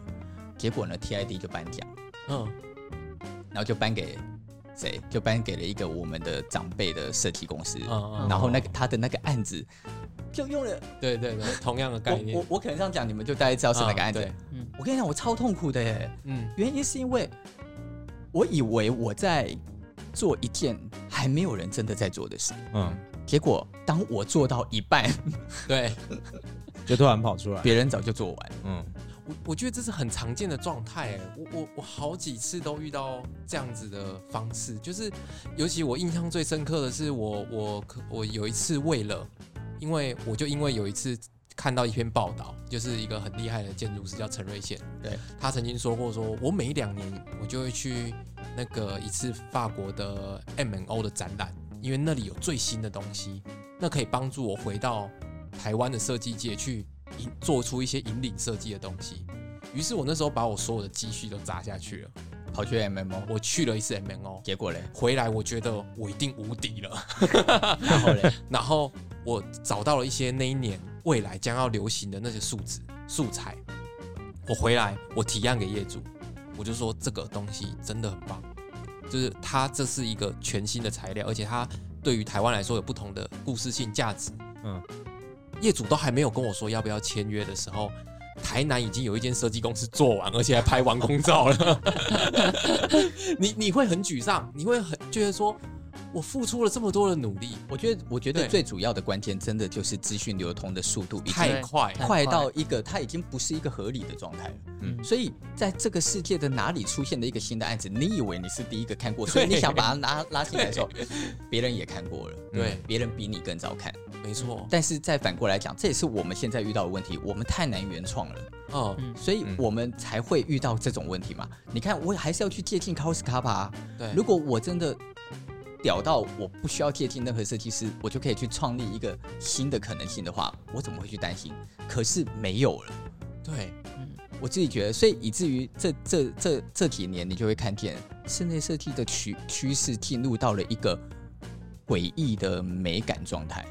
结果呢，TID 就颁奖，嗯，然后就颁给谁？就颁给了一个我们的长辈的设计公司，然后那个他的那个案子就用了，对对对，同样的概念。我我，我可能这样讲，你们就大概知道是哪个案子。嗯，我跟你讲，我超痛苦的耶，嗯，原因是因为我以为我在做一件还没有人真的在做的事，嗯，结果当我做到一半，对。就突然跑出来，别人早就做完。嗯，我我觉得这是很常见的状态。我我我好几次都遇到这样子的方式，就是尤其我印象最深刻的是我，我我我有一次为了，因为我就因为有一次看到一篇报道，就是一个很厉害的建筑师叫陈瑞宪，对，他曾经说过说，我每两年我就会去那个一次法国的 M N O 的展览，因为那里有最新的东西，那可以帮助我回到。台湾的设计界去引做出一些引领设计的东西，于是我那时候把我所有的积蓄都砸下去了，跑去 MMO，我去了一次 MMO，结果嘞，回来我觉得我一定无敌了，然后嘞，然后我找到了一些那一年未来将要流行的那些数字素材，我回来我提案给业主，我就说这个东西真的很棒，就是它这是一个全新的材料，而且它对于台湾来说有不同的故事性价值，嗯。业主都还没有跟我说要不要签约的时候，台南已经有一间设计公司做完，而且还拍完工照了。你你会很沮丧，你会很觉得说。我付出了这么多的努力，我觉得，我觉得最主要的关键，真的就是资讯流通的速度太快，快到一个它已经不是一个合理的状态了。嗯，所以在这个世界的哪里出现的一个新的案子，你以为你是第一个看过，所以你想把它拉拉进来的时候，别人也看过了，对，别人比你更早看，没错。但是再反过来讲，这也是我们现在遇到的问题，我们太难原创了，哦，所以我们才会遇到这种问题嘛。你看，我还是要去借鉴 Kaus Kappa，对，如果我真的。屌到我不需要接近任何设计师，我就可以去创立一个新的可能性的话，我怎么会去担心？可是没有了。对，嗯，我自己觉得，所以以至于这这这这几年，你就会看见室内设计的趋趋势进入到了一个诡异的美感状态，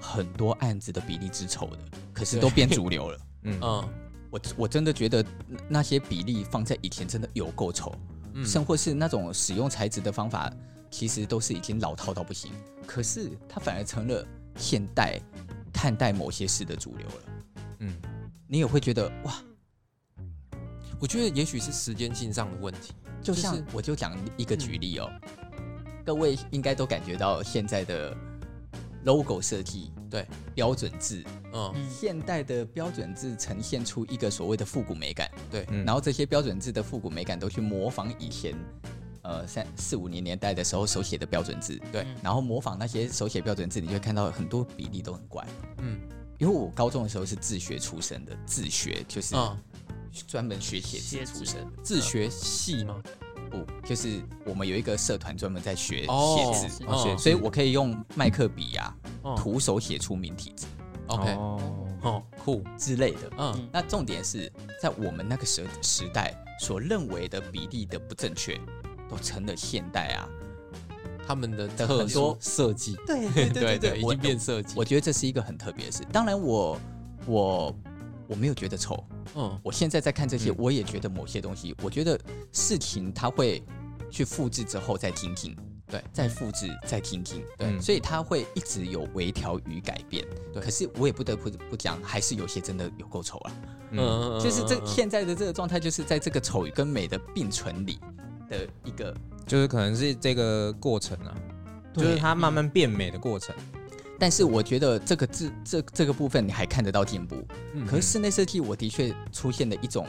很多案子的比例之丑的，可是都变主流了。嗯嗯，我我真的觉得那些比例放在以前真的有够丑，嗯，甚或是那种使用材质的方法，其实都是已经老套到不行。可是它反而成了现代看待某些事的主流了。嗯，你也会觉得哇，我觉得也许是时间性上的问题。就像我就讲一个举例哦。嗯各位应该都感觉到现在的 logo 设计，对标准字，嗯，现代的标准字呈现出一个所谓的复古美感，对，然后这些标准字的复古美感都去模仿以前，呃，三四五年年代的时候手写的标准字，对，然后模仿那些手写标准字，你就会看到很多比例都很怪，嗯，因为我高中的时候是自学出身的，自学就是专门学写字出身，自学系吗？不，就是我们有一个社团专门在学写字，所以我可以用麦克笔呀，徒手写出明体字，OK，哦，酷。之类的。嗯，那重点是在我们那个时时代所认为的比例的不正确，都成了现代啊，他们的很多设计，对对对对，已经变设计。我觉得这是一个很特别的事。当然，我我。我没有觉得丑，嗯，我现在在看这些，我也觉得某些东西，我觉得事情它会去复制之后再听听，对，再复制再听听，对，所以它会一直有微调与改变，对。可是我也不得不不讲，还是有些真的有够丑啊，嗯，就是这现在的这个状态，就是在这个丑跟美的并存里的一个，就是可能是这个过程啊，就是它慢慢变美的过程。但是我觉得这个字这这个部分你还看得到进步，嗯、可是室内设计我的确出现了一种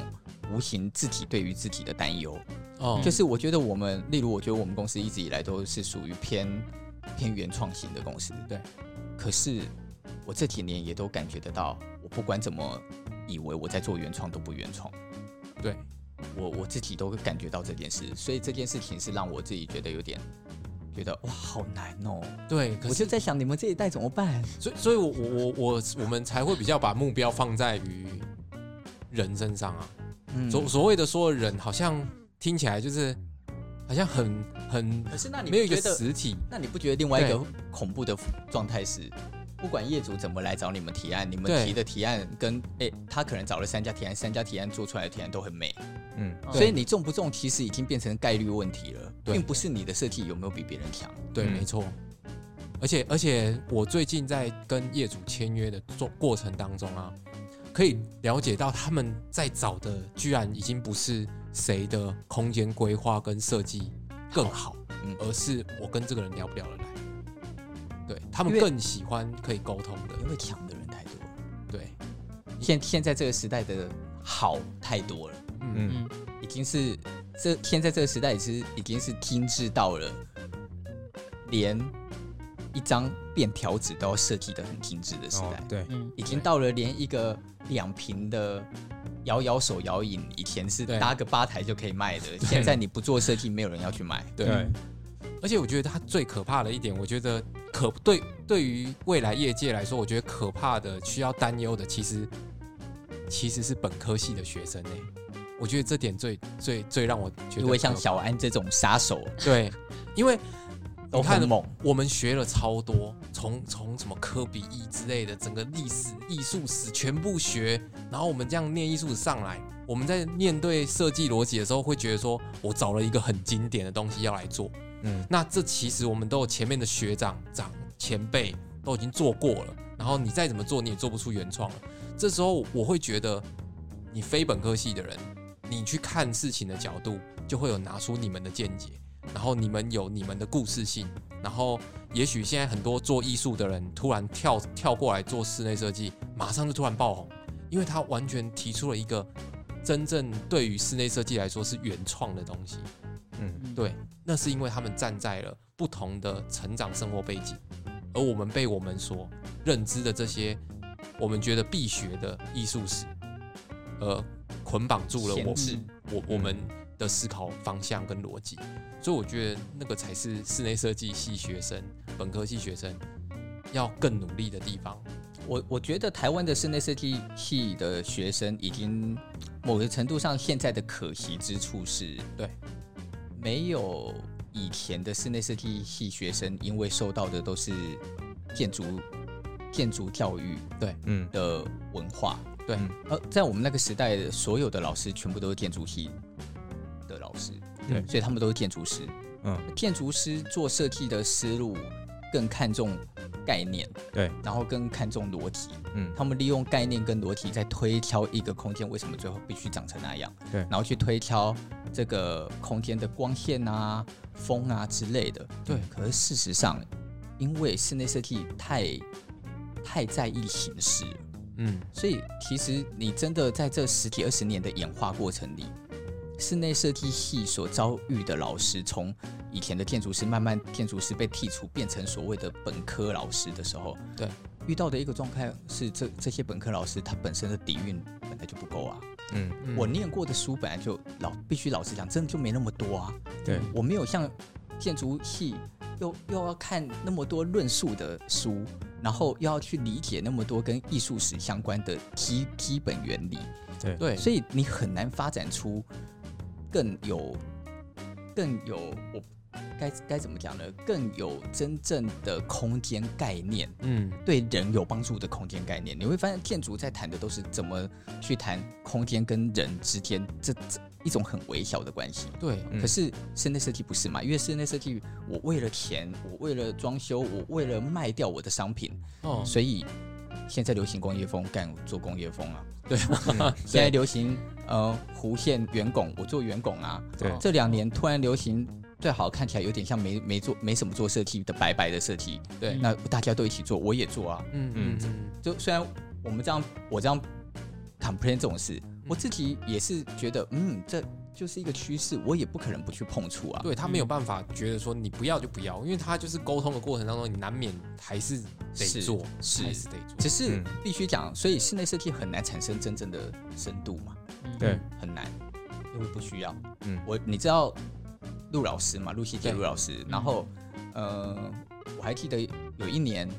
无形自己对于自己的担忧，哦，就是我觉得我们，例如我觉得我们公司一直以来都是属于偏偏原创型的公司，对，可是我这几年也都感觉得到，我不管怎么以为我在做原创都不原创，对，我我自己都感觉到这件事，所以这件事情是让我自己觉得有点。觉得哇，好难哦！对，我就在想你们这一代怎么办？所以，所以我我我我我们才会比较把目标放在于人身上啊。嗯、所所谓的说人，好像听起来就是好像很很，可是那你没有一个实体，那你不觉得另外一个恐怖的状态是？不管业主怎么来找你们提案，你们提的提案跟哎、欸，他可能找了三家提案，三家提案做出来的提案都很美，嗯，所以你中不中其实已经变成概率问题了，并不是你的设计有没有比别人强。对，没错。而且而且，我最近在跟业主签约的做过程当中啊，可以了解到他们在找的居然已经不是谁的空间规划跟设计更好，嗯，而是我跟这个人聊不聊得来。对，他们更喜欢可以沟通的，因为强的人太多。对，现现在这个时代的好太多了，嗯，已经是这现在这个时代，其实已经是精致到了，连一张便条纸都要设计的很精致的时代。对，已经到了连一个两瓶的摇摇手摇饮，以前是搭个吧台就可以卖的，现在你不做设计，没有人要去买。对。而且我觉得它最可怕的一点，我觉得可对对于未来业界来说，我觉得可怕的、需要担忧的，其实其实是本科系的学生呢。我觉得这点最最最让我觉得，因为像小安这种杀手，对，因为 都很猛。我们学了超多，从从什么科比一之类的，整个历史、艺术史全部学，然后我们这样念艺术史上来，我们在面对设计逻辑的时候，会觉得说我找了一个很经典的东西要来做。嗯，那这其实我们都有前面的学长、长前辈都已经做过了，然后你再怎么做，你也做不出原创了。这时候我会觉得，你非本科系的人，你去看事情的角度，就会有拿出你们的见解，然后你们有你们的故事性，然后也许现在很多做艺术的人突然跳跳过来做室内设计，马上就突然爆红，因为他完全提出了一个真正对于室内设计来说是原创的东西。嗯，对，那是因为他们站在了不同的成长生活背景，而我们被我们所认知的这些，我们觉得必学的艺术史，呃捆绑住了我们，我我们的思考方向跟逻辑，所以我觉得那个才是室内设计系学生、本科系学生要更努力的地方。我我觉得台湾的室内设计系的学生已经某个程度上现在的可惜之处是，对，没有以前的室内设计系学生，因为受到的都是建筑建筑教育，对，嗯。的文化，对，呃，在我们那个时代，所有的老师全部都是建筑系的老师，对，所以他们都是建筑师，嗯，建筑师做设计的思路更看重。概念对，然后更看重逻辑，嗯，他们利用概念跟逻辑在推敲一个空间为什么最后必须长成那样，对，然后去推敲这个空间的光线啊、风啊之类的，对。可是事实上，因为室内设计太太在意形式，嗯，所以其实你真的在这十几二十年的演化过程里。室内设计系所遭遇的老师，从以前的建筑师慢慢建筑师被剔除，变成所谓的本科老师的时候，对，遇到的一个状态是这，这这些本科老师他本身的底蕴本来就不够啊。嗯，嗯，我念过的书本来就老，必须老实讲，真的就没那么多啊。对，我没有像建筑系又又要看那么多论述的书，然后又要去理解那么多跟艺术史相关的基基本原理。对对，所以你很难发展出。更有，更有，我该该怎么讲呢？更有真正的空间概念，嗯，对人有帮助的空间概念。你会发现，建筑在谈的都是怎么去谈空间跟人之间这这一种很微小的关系。对，可是室内设计不是嘛？因为室内设计，我为了钱，我为了装修，我为了卖掉我的商品，哦，所以。现在流行工业风，干做工业风啊。对，嗯、现在流行呃弧线圆拱，我做圆拱啊。对，这两年突然流行最好看起来有点像没没做没什么做设计的白白的设计。对，那大家都一起做，我也做啊。嗯嗯嗯。就虽然我们这样，我这样 complain 这种事，我自己也是觉得，嗯，这。就是一个趋势，我也不可能不去碰触啊。对，他没有办法觉得说你不要就不要，因为他就是沟通的过程当中，你难免还是得做，是还是得做。只是必须讲，所以室内设计很难产生真正的深度嘛。对，很难，因为不需要。嗯，我你知道陆老师嘛？陆西杰陆老师。然后，呃，我还记得有一年，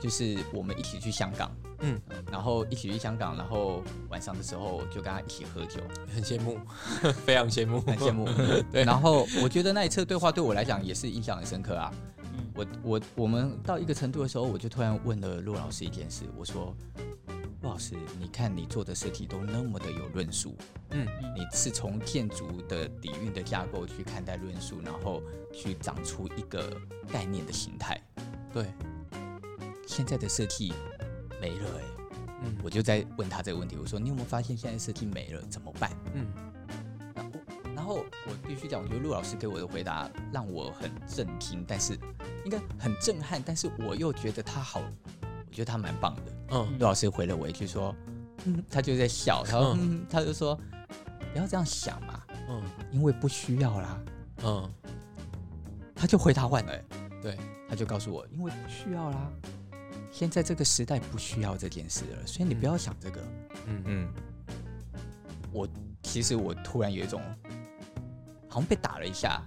就是我们一起去香港。嗯，然后一起去香港，然后晚上的时候就跟他一起喝酒，很羡慕，非常羡慕，很羡慕。对，然后我觉得那一次对话对我来讲也是印象很深刻啊。嗯，我我我们到一个程度的时候，我就突然问了陆老师一件事，我说：“陆老师，你看你做的设计都那么的有论述，嗯，你是从建筑的底蕴的架构去看待论述，然后去长出一个概念的形态，对，现在的设计。”没了哎、欸，嗯，我就在问他这个问题，我说你有没有发现现在设计没了怎么办？嗯，然后然后我必须讲，我觉得陆老师给我的回答让我很震惊，但是应该很震撼，但是我又觉得他好，我觉得他蛮棒的。嗯，陆老师回了我一句说，嗯，他就在笑，他说，嗯，他就说不要这样想嘛，嗯，因为不需要啦，嗯，他就回答完了、欸，对，他就告诉我，因为不需要啦。现在这个时代不需要这件事了，所以你不要想这个。嗯嗯，我其实我突然有一种好像被打了一下，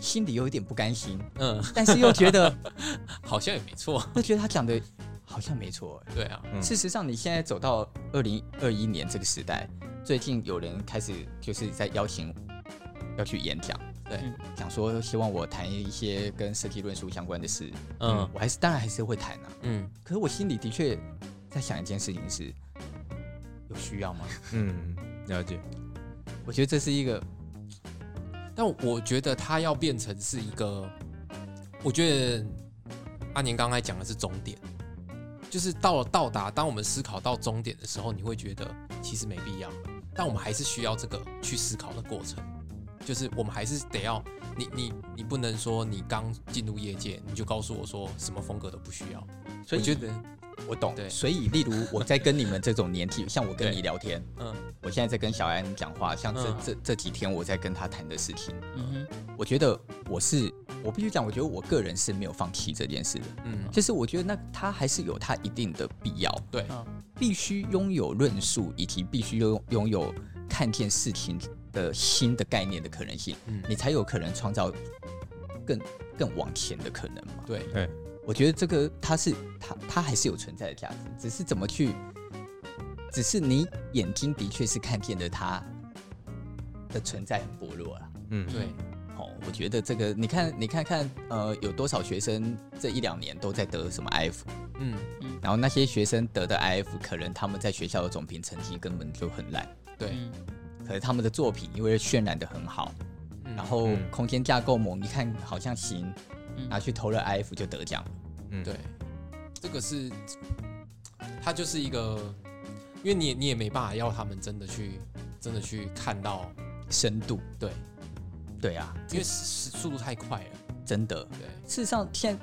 心里有一点不甘心。嗯，但是又觉得 好像也没错，又觉得他讲的好像没错。对啊，事实上你现在走到二零二一年这个时代，最近有人开始就是在邀请要去演讲。对，想说希望我谈一些跟设计论述相关的事，嗯，我还是当然还是会谈啊，嗯，可是我心里的确在想一件事情是，有需要吗？嗯，了解。我觉得这是一个，但我觉得它要变成是一个，我觉得阿年刚才讲的是终点，就是到了到达，当我们思考到终点的时候，你会觉得其实没必要，但我们还是需要这个去思考的过程。就是我们还是得要你你你不能说你刚进入业界你就告诉我说什么风格都不需要，所以我觉得我懂。对，所以例如我在跟你们这种 年纪，像我跟你聊天，嗯，我现在在跟小安讲话，像这这这几天我在跟他谈的事情，嗯。哼，我觉得我是我必须讲，我觉得我个人是没有放弃这件事的，嗯，就是我觉得那他还是有他一定的必要，对，必须拥有论述以及必须拥拥有看见事情的新的概念的可能性，嗯，你才有可能创造更更往前的可能嘛。对对，我觉得这个它是它它还是有存在的价值，只是怎么去，只是你眼睛的确是看见的它的存在很薄弱了。嗯，对。哦，我觉得这个你看你看看，呃，有多少学生这一两年都在得什么 IF，嗯嗯，然后那些学生得的 IF，可能他们在学校的总评成绩根本就很烂。对。可是他们的作品因为渲染的很好，嗯、然后空间架构猛，一看好像行，嗯、拿去投了 IF 就得奖。了。嗯，对，这个是，他就是一个，因为你你也没办法要他们真的去真的去看到深度。对，对啊，因为速度太快了，真的。对，事实上现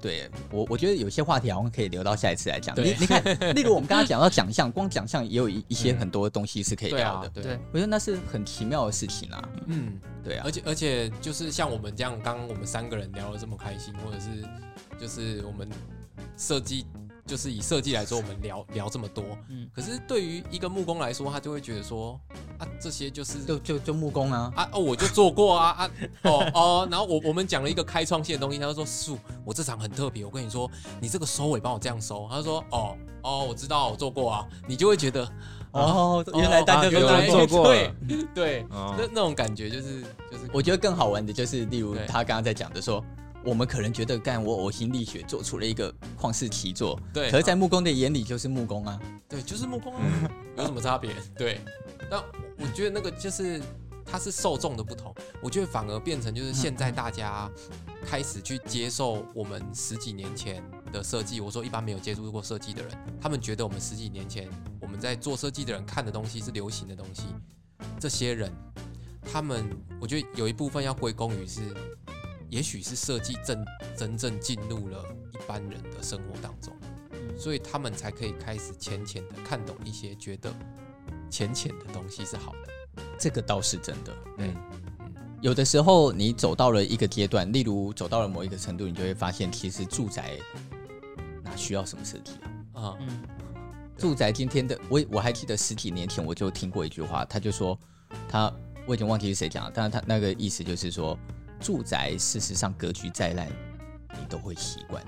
对我，我觉得有些话题好像可以留到下一次来讲。你你看，例如我们刚刚讲到奖项，光奖项也有一一些很多东西是可以聊的。对，我觉得那是很奇妙的事情啊。嗯，对啊。而且而且就是像我们这样，刚刚我们三个人聊得这么开心，或者是就是我们设计。就是以设计来说，我们聊聊这么多，嗯，可是对于一个木工来说，他就会觉得说啊，这些就是就就就木工啊，啊哦，我就做过啊啊哦哦，然后我我们讲了一个开创性的东西，他就说树，我这场很特别，我跟你说，你这个收尾帮我这样收，他就说哦哦，我知道我做过啊，你就会觉得哦，原来大家都做过，对对，那那种感觉就是就是，我觉得更好玩的就是，例如他刚刚在讲的说。我们可能觉得，干我呕心沥血做出了一个旷世奇作，对。可是，在木工的眼里，就是木工啊，对，就是木工啊，有什么差别？对。那我觉得那个就是，它是受众的不同。我觉得反而变成就是现在大家开始去接受我们十几年前的设计。我说一般没有接触过设计的人，他们觉得我们十几年前我们在做设计的人看的东西是流行的东西。这些人，他们我觉得有一部分要归功于是。也许是设计正真正进入了一般人的生活当中，所以他们才可以开始浅浅的看懂一些觉得浅浅的东西是好的。这个倒是真的。嗯，有的时候你走到了一个阶段，例如走到了某一个程度，你就会发现，其实住宅哪需要什么设计啊？啊，嗯，住宅今天的我我还记得十几年前我就听过一句话，他就说他我已经忘记是谁讲了，但是他那个意思就是说。住宅事实上格局再烂，你都会习惯。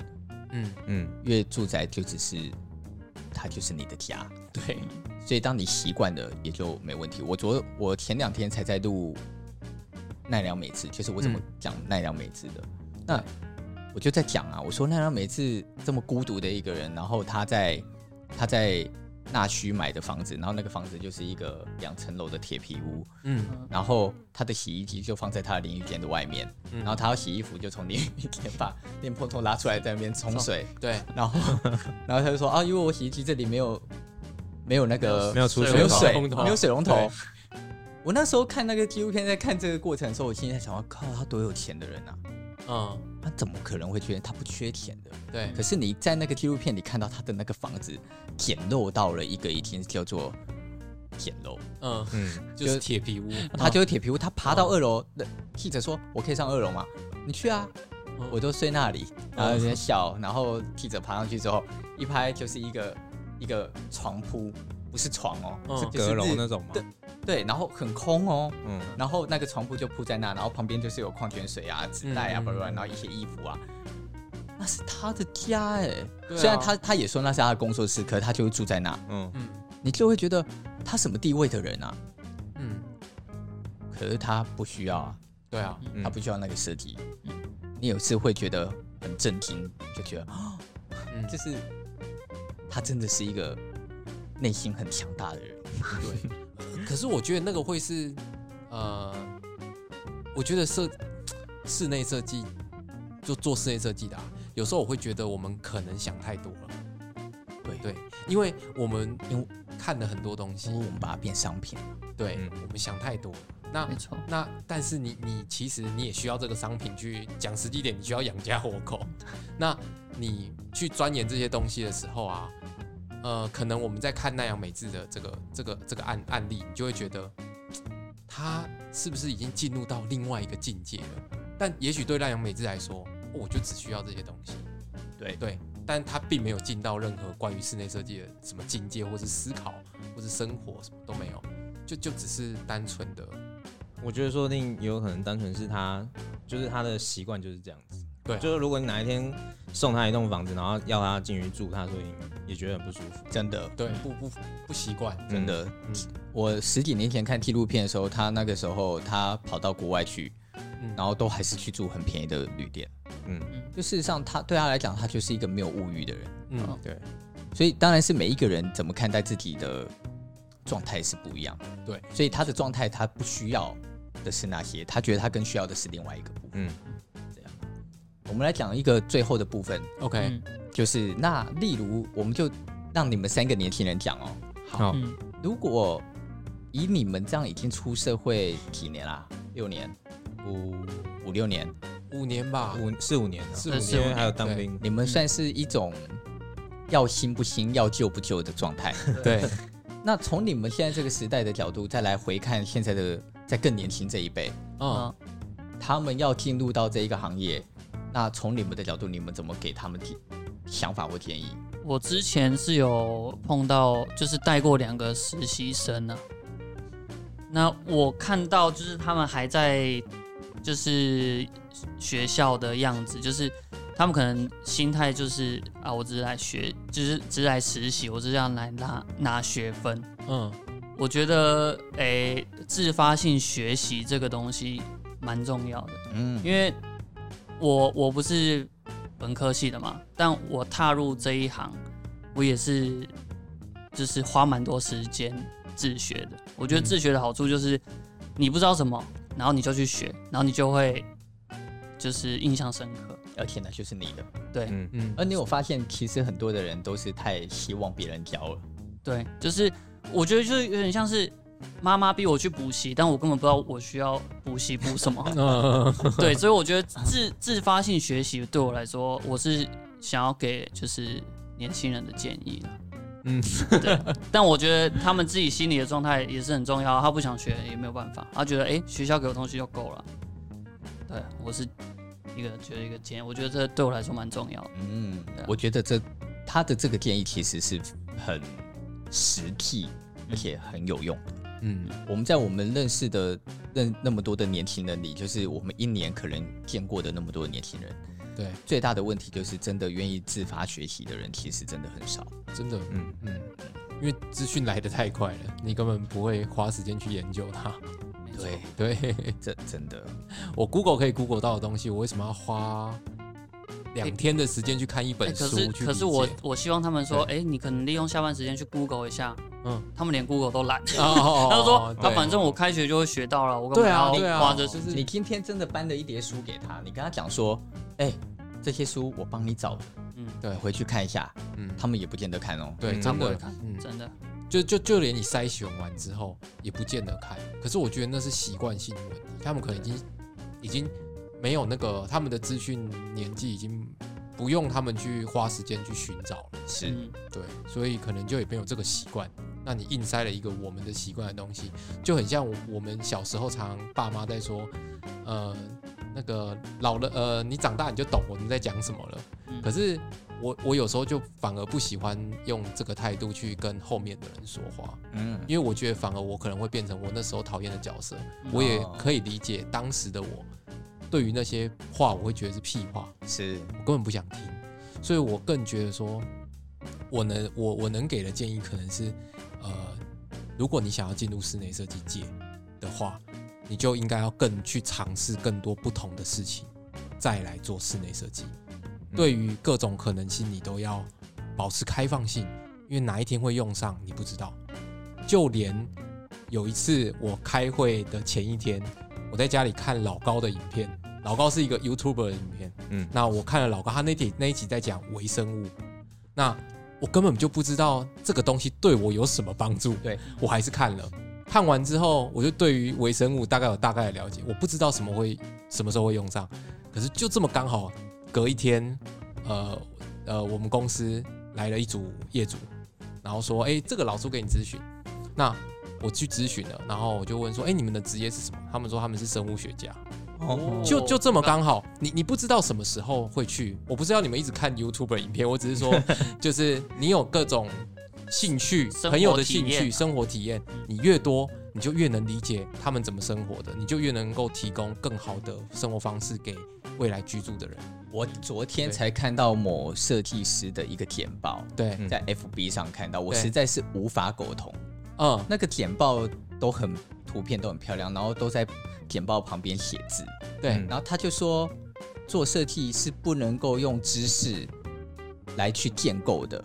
嗯嗯，因为住宅就只是它就是你的家，对。所以当你习惯了，也就没问题。我昨我前两天才在录奈良美智，就是我怎么讲奈良美智的。嗯、那我就在讲啊，我说奈良美智这么孤独的一个人，然后他在他在。纳区买的房子，然后那个房子就是一个两层楼的铁皮屋，嗯，然后他的洗衣机就放在他的淋浴间的外面，嗯，然后他要洗衣服就从淋浴间把莲蓬头拉出来在那边冲水，对，然后然后他就说啊，因为我洗衣机这里没有没有那个没有出水没有水没有水龙头，我那时候看那个纪录片在看这个过程的时候，我心里在想，我靠，他多有钱的人啊！嗯，他怎么可能会觉得他不缺钱的？对。可是你在那个纪录片里看到他的那个房子简陋到了一个已经叫做简陋。嗯嗯，就是铁皮屋，他就是铁皮屋。他爬到二楼，那记者说：“我可以上二楼吗？”你去啊，我都睡那里。然后有点小，然后记者爬上去之后，一拍就是一个一个床铺，不是床哦，是阁楼那种吗？对，然后很空哦，嗯，然后那个床铺就铺在那，然后旁边就是有矿泉水啊、纸袋啊，不不，然后一些衣服啊，那是他的家哎。啊、虽然他他也说那是他的工作室，可是他就会住在那，嗯。嗯，你就会觉得他什么地位的人啊，嗯，可是他不需要啊，对啊，他不需要那个设计，嗯，你有时会觉得很震惊，就觉得啊，嗯，就是他真的是一个内心很强大的人，对。可是我觉得那个会是，呃，我觉得设室内设计就做室内设计的啊，有时候我会觉得我们可能想太多了。对对，因为我们因为看了很多东西，我们把它变商品。对，嗯、我们想太多。那没错。那但是你你其实你也需要这个商品去讲实际点，你需要养家活口。那你去钻研这些东西的时候啊。呃，可能我们在看奈良美智的这个这个这个案案例，你就会觉得他是不是已经进入到另外一个境界了？但也许对奈良美智来说，我就只需要这些东西，对对，但他并没有进到任何关于室内设计的什么境界，或是思考，或是生活什么都没有，就就只是单纯的，我觉得说不定也有可能单纯是他，就是他的习惯就是这样子。对，就是如果你哪一天送他一栋房子，然后要他进去住，他说也觉得很不舒服。真的，对，不不不习惯，真的。嗯，我十几年前看纪录片的时候，他那个时候他跑到国外去，然后都还是去住很便宜的旅店。嗯，就事实上他对他来讲，他就是一个没有物欲的人。嗯，对。所以当然是每一个人怎么看待自己的状态是不一样。对，所以他的状态他不需要的是那些，他觉得他更需要的是另外一个部分。嗯。我们来讲一个最后的部分，OK，就是那例如，我们就让你们三个年轻人讲哦。好，嗯、如果以你们这样已经出社会几年啦？六年、五。五六年、五年吧，五四五年，四五年。还有当兵，你们算是一种要新不新、要旧不旧的状态。对。那从你们现在这个时代的角度，再来回看现在的在更年轻这一辈，嗯，他们要进入到这一个行业。那从你们的角度，你们怎么给他们提想法或建议？我之前是有碰到，就是带过两个实习生呢、啊。那我看到就是他们还在就是学校的样子，就是他们可能心态就是啊，我只是来学，就是只是来实习，我只是要来拿拿学分。嗯，我觉得诶、欸，自发性学习这个东西蛮重要的。嗯，因为。我我不是本科系的嘛，但我踏入这一行，我也是就是花蛮多时间自学的。我觉得自学的好处就是，你不知道什么，然后你就去学，然后你就会就是印象深刻。而且呢，就是你的。对，嗯嗯。而你有发现，其实很多的人都是太希望别人教了。对，就是我觉得就是有点像是。妈妈逼我去补习，但我根本不知道我需要补习补什么。对，所以我觉得自自发性学习对我来说，我是想要给就是年轻人的建议。嗯，对。但我觉得他们自己心里的状态也是很重要。他不想学也没有办法，他觉得哎、欸，学校给我东西就够了。对，我是一个觉得一个建议，我觉得这对我来说蛮重要的。嗯，我觉得这他的这个建议其实是很实际，而且很有用的。嗯，我们在我们认识的那那么多的年轻人里，就是我们一年可能见过的那么多的年轻人，对，最大的问题就是真的愿意自发学习的人，其实真的很少，真的，嗯。嗯，因为资讯来的太快了，你根本不会花时间去研究它。对。对，这真的，我 Google 可以 Google 到的东西，我为什么要花？两天的时间去看一本书，欸、可是可是我我希望他们说，哎、欸，你可能利用下班时间去 Google 一下，嗯，他们连 Google 都懒，他就说，他反正我开学就会学到了，我干嘛要花着？就是你今天真的搬了一叠书给他，你跟他讲说，哎、欸，这些书我帮你找的，嗯，对，回去看一下，嗯，他们也不见得看哦，对，真的。看，嗯，真的，就就就连你筛选完之后也不见得看，可是我觉得那是习惯性的问题，他们可能已经已经。没有那个他们的资讯年纪已经不用他们去花时间去寻找了，是。对，所以可能就也没有这个习惯。那你硬塞了一个我们的习惯的东西，就很像我们小时候常爸妈在说，呃，那个老了，呃，你长大你就懂我们在讲什么了。可是我我有时候就反而不喜欢用这个态度去跟后面的人说话，嗯，因为我觉得反而我可能会变成我那时候讨厌的角色。我也可以理解当时的我。对于那些话，我会觉得是屁话，是我根本不想听，所以我更觉得说，我能我我能给的建议可能是，呃，如果你想要进入室内设计界的话，你就应该要更去尝试更多不同的事情，再来做室内设计。对于各种可能性，你都要保持开放性，因为哪一天会用上你不知道。就连有一次我开会的前一天，我在家里看老高的影片。老高是一个 YouTuber 的影片，嗯，那我看了老高，他那天那一集在讲微生物，那我根本就不知道这个东西对我有什么帮助，对，我还是看了，看完之后，我就对于微生物大概有大概的了解，我不知道什么会什么时候会用上，可是就这么刚好隔一天，呃呃，我们公司来了一组业主，然后说，哎，这个老苏给你咨询，那我去咨询了，然后我就问说，哎，你们的职业是什么？他们说他们是生物学家。哦，就就这么刚好，你你不知道什么时候会去，我不是要你们一直看 YouTuber 影片，我只是说，就是你有各种兴趣，朋友的兴趣，生活体验，你越多，你就越能理解他们怎么生活的，你就越能够提供更好的生活方式给未来居住的人。我昨天才看到某设计师的一个简报，对，在 FB 上看到，我实在是无法苟同。嗯，那个简报都很图片都很漂亮，然后都在简报旁边写字，对，然后他就说做设计是不能够用知识来去建构的。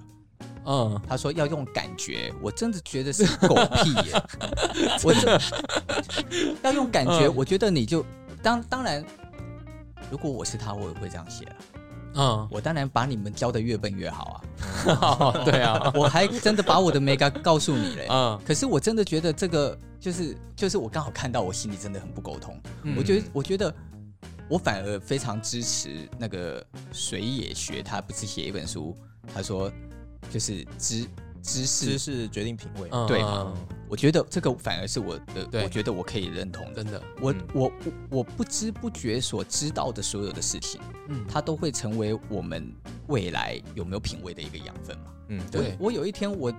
嗯，他说要用感觉，我真的觉得是狗屁耶！我这要用感觉，我觉得你就当当然，如果我是他，我也会这样写啊。嗯，我当然把你们教的越笨越好啊。对啊，我还真的把我的 mega 告诉你嘞。嗯，可是我真的觉得这个就是就是我刚好看到，我心里真的很不沟通。我觉得我觉得我反而非常支持那个水野学，他不是写一本书，他说。就是知知识知识决定品味，对吗？我觉得这个反而是我的，我觉得我可以认同的。真的，我我我不知不觉所知道的所有的事情，嗯，它都会成为我们未来有没有品味的一个养分嘛。嗯，对。我有一天我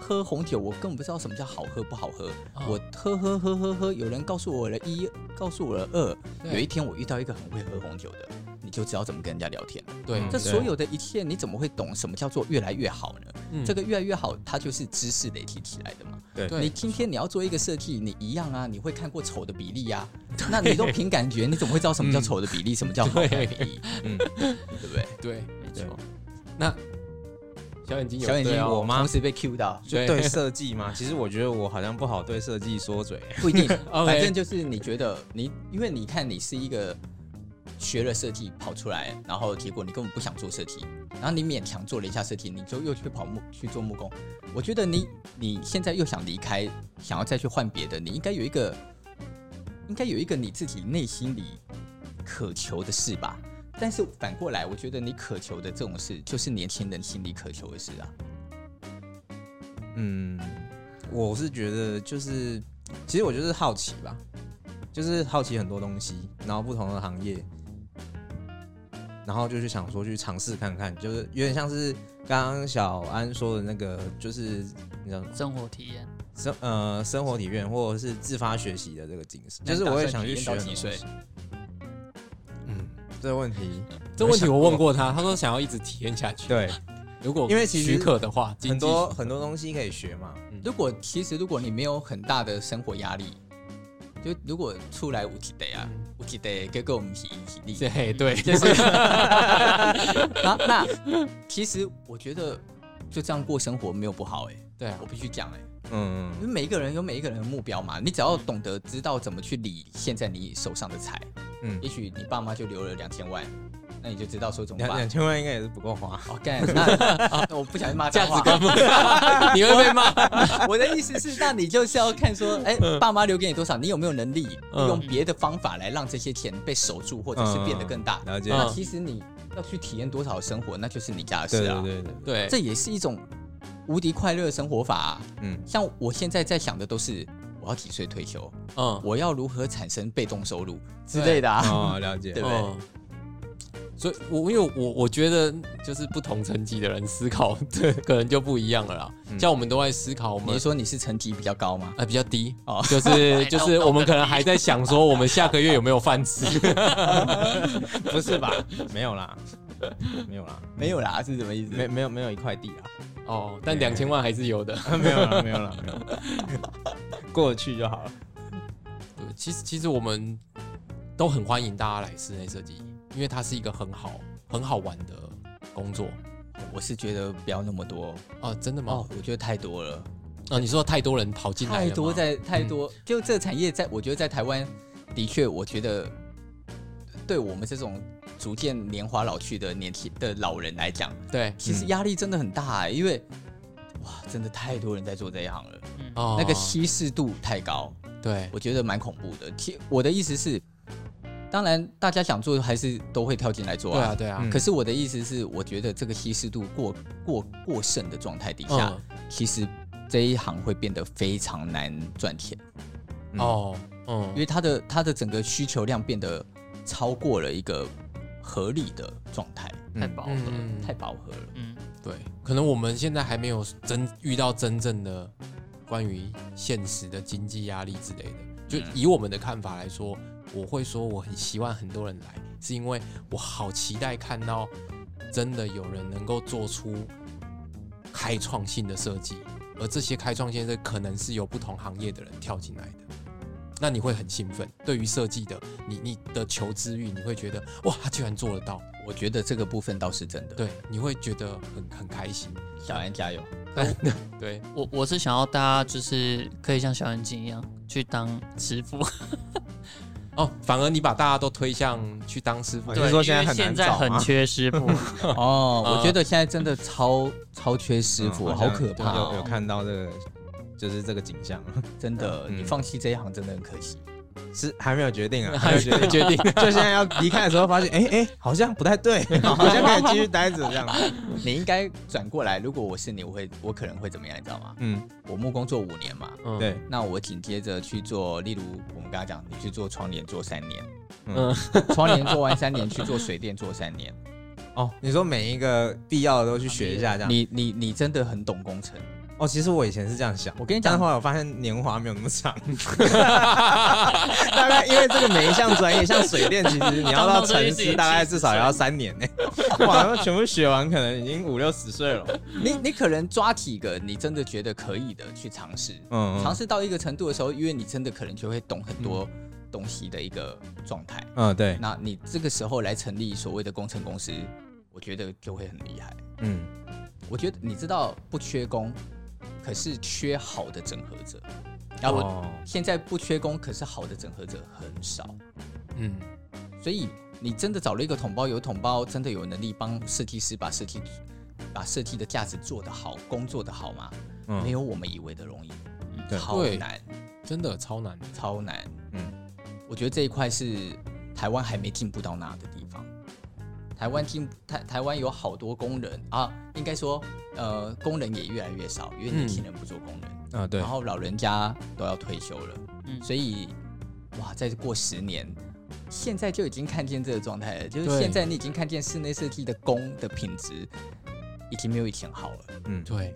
喝红酒，我根本不知道什么叫好喝不好喝。我喝喝喝喝喝，有人告诉我了一，告诉我了二。有一天我遇到一个很会喝红酒的。你就知道怎么跟人家聊天。对，这所有的一切，你怎么会懂什么叫做越来越好呢？嗯、这个越来越好，它就是知识累积起来的嘛。对，你今天你要做一个设计，你一样啊，你会看过丑的比例呀、啊。那你都凭感觉，你怎么会知道什么叫丑的比例，嗯、什么叫 好的比例？嗯，对不对？对，没错。那小眼睛有，小眼睛我吗？同时被 Q 到，就对设计吗？其实我觉得我好像不好对设计说嘴，不一定。反正就是你觉得你，因为你看你是一个。学了设计跑出来，然后结果你根本不想做设计，然后你勉强做了一下设计，你就又去跑木去做木工。我觉得你你现在又想离开，想要再去换别的，你应该有一个，应该有一个你自己内心里渴求的事吧。但是反过来，我觉得你渴求的这种事，就是年轻人心里渴求的事啊。嗯，我是觉得就是，其实我就是好奇吧，就是好奇很多东西，然后不同的行业。然后就去想说去尝试看看，就是有点像是刚刚小安说的那个，就是你知道生活体验，生呃生活体验或者是自发学习的这个精神，就是我也想去学几岁。嗯，这个问题，这个问题我问过他，他说想要一直体验下去。对，如果因为其实许可的话，很多很多东西可以学嘛。如果其实如果你没有很大的生活压力。就如果出来五几代啊，五几代给我们是一起力，对对，就是 那那其实我觉得就这样过生活没有不好哎、欸，对啊，我必须讲哎，嗯，因为每一个人有每一个人的目标嘛，你只要懂得知道怎么去理现在你手上的财，嗯，也许你爸妈就留了两千万。那你就知道说怎么办？两千万应该也是不够花。OK，，那我不小心骂价值观不，你会被骂。我的意思是，那你就是要看说，哎，爸妈留给你多少，你有没有能力用别的方法来让这些钱被守住，或者是变得更大？了解。那其实你要去体验多少生活，那就是你家的事啊。对对对对，这也是一种无敌快乐的生活法。嗯，像我现在在想的都是，我要几岁退休？嗯，我要如何产生被动收入之类的啊？哦，了解，对不对？所以，我因为我我觉得，就是不同层级的人思考，对，可能就不一样了啦。嗯、像我们都在思考，我们你说你是层级比较高吗？啊，比较低哦，就是 就是我们可能还在想说，我们下个月有没有饭吃？不是吧？没有啦，没有啦，没有啦，是什么意思？没没有没有一块地啦？哦，但两千万还是有的。没有了，没有了，没有了，过去就好了。对，其实其实我们都很欢迎大家来室内设计。因为它是一个很好很好玩的工作，我是觉得不要那么多。哦，真的吗？哦，我觉得太多了。啊，你说太多人跑进来，太多在太多，嗯、就这个产业在，我觉得在台湾的确，我觉得对我们这种逐渐年华老去的年轻的老人来讲，对，其实压力真的很大，欸，因为哇，真的太多人在做这一行了，哦，那个稀释度太高，对，我觉得蛮恐怖的。其我的意思是。当然，大家想做还是都会跳进来做啊。对啊，对啊。可是我的意思是，我觉得这个稀释度过过过剩的状态底下，嗯、其实这一行会变得非常难赚钱。哦，嗯，因为它的它的整个需求量变得超过了一个合理的状态，太饱和了，太饱和了。嗯，对，可能我们现在还没有真遇到真正的关于现实的经济压力之类的。就以我们的看法来说，我会说我很希望很多人来，是因为我好期待看到真的有人能够做出开创性的设计，而这些开创性的可能是由不同行业的人跳进来的。那你会很兴奋，对于设计的你，你的求知欲，你会觉得哇，他居然做得到。我觉得这个部分倒是真的，对，你会觉得很很开心。小安加油！对 我，我是想要大家就是可以像小眼睛一样去当师傅。哦，反而你把大家都推向去当师傅，就是说现在很现在很缺师傅 哦。我觉得现在真的超超缺师傅，好可怕。有有看到这个，就是这个景象，真的，你放弃这一行真的很可惜。是还没有决定啊，还没有决定，就现在要离开的时候，发现哎哎，好像不太对，好像可以继续待着这样。你应该转过来，如果我是你，我会我可能会怎么样，你知道吗？嗯，我木工做五年嘛，对，那我紧接着去做，例如我们刚刚讲，你去做窗帘做三年，嗯，窗帘做完三年，去做水电做三年。哦，你说每一个必要的都去学一下，这样。你你你真的很懂工程。哦，其实我以前是这样想，我跟你讲，但后来我发现年华没有那么长，大概因为这个每一项专业，像水电，其实你要到成师，大概至少要三年呢。哇，那全部学完，可能已经五六十岁了。你你可能抓几个，你真的觉得可以的去尝试，嗯，尝试到一个程度的时候，因为你真的可能就会懂很多东西的一个状态，嗯，对。那你这个时候来成立所谓的工程公司，我觉得就会很厉害。嗯，我觉得你知道不缺工。可是缺好的整合者，然后现在不缺工，可是好的整合者很少，嗯，所以你真的找了一个统包，有统包真的有能力帮设计师把设计把设计的价值做得好，工作得好吗？嗯，没有我们以为的容易，超难，真的超难，超难，嗯，我觉得这一块是台湾还没进步到那的地方。台湾听台台湾有好多工人啊，应该说，呃，工人也越来越少，因为年轻人不做工人、嗯、啊，对，然后老人家都要退休了，嗯，所以，哇，再过十年，现在就已经看见这个状态了，就是现在你已经看见室内设计的工的品质已经没有以前好了，嗯，对，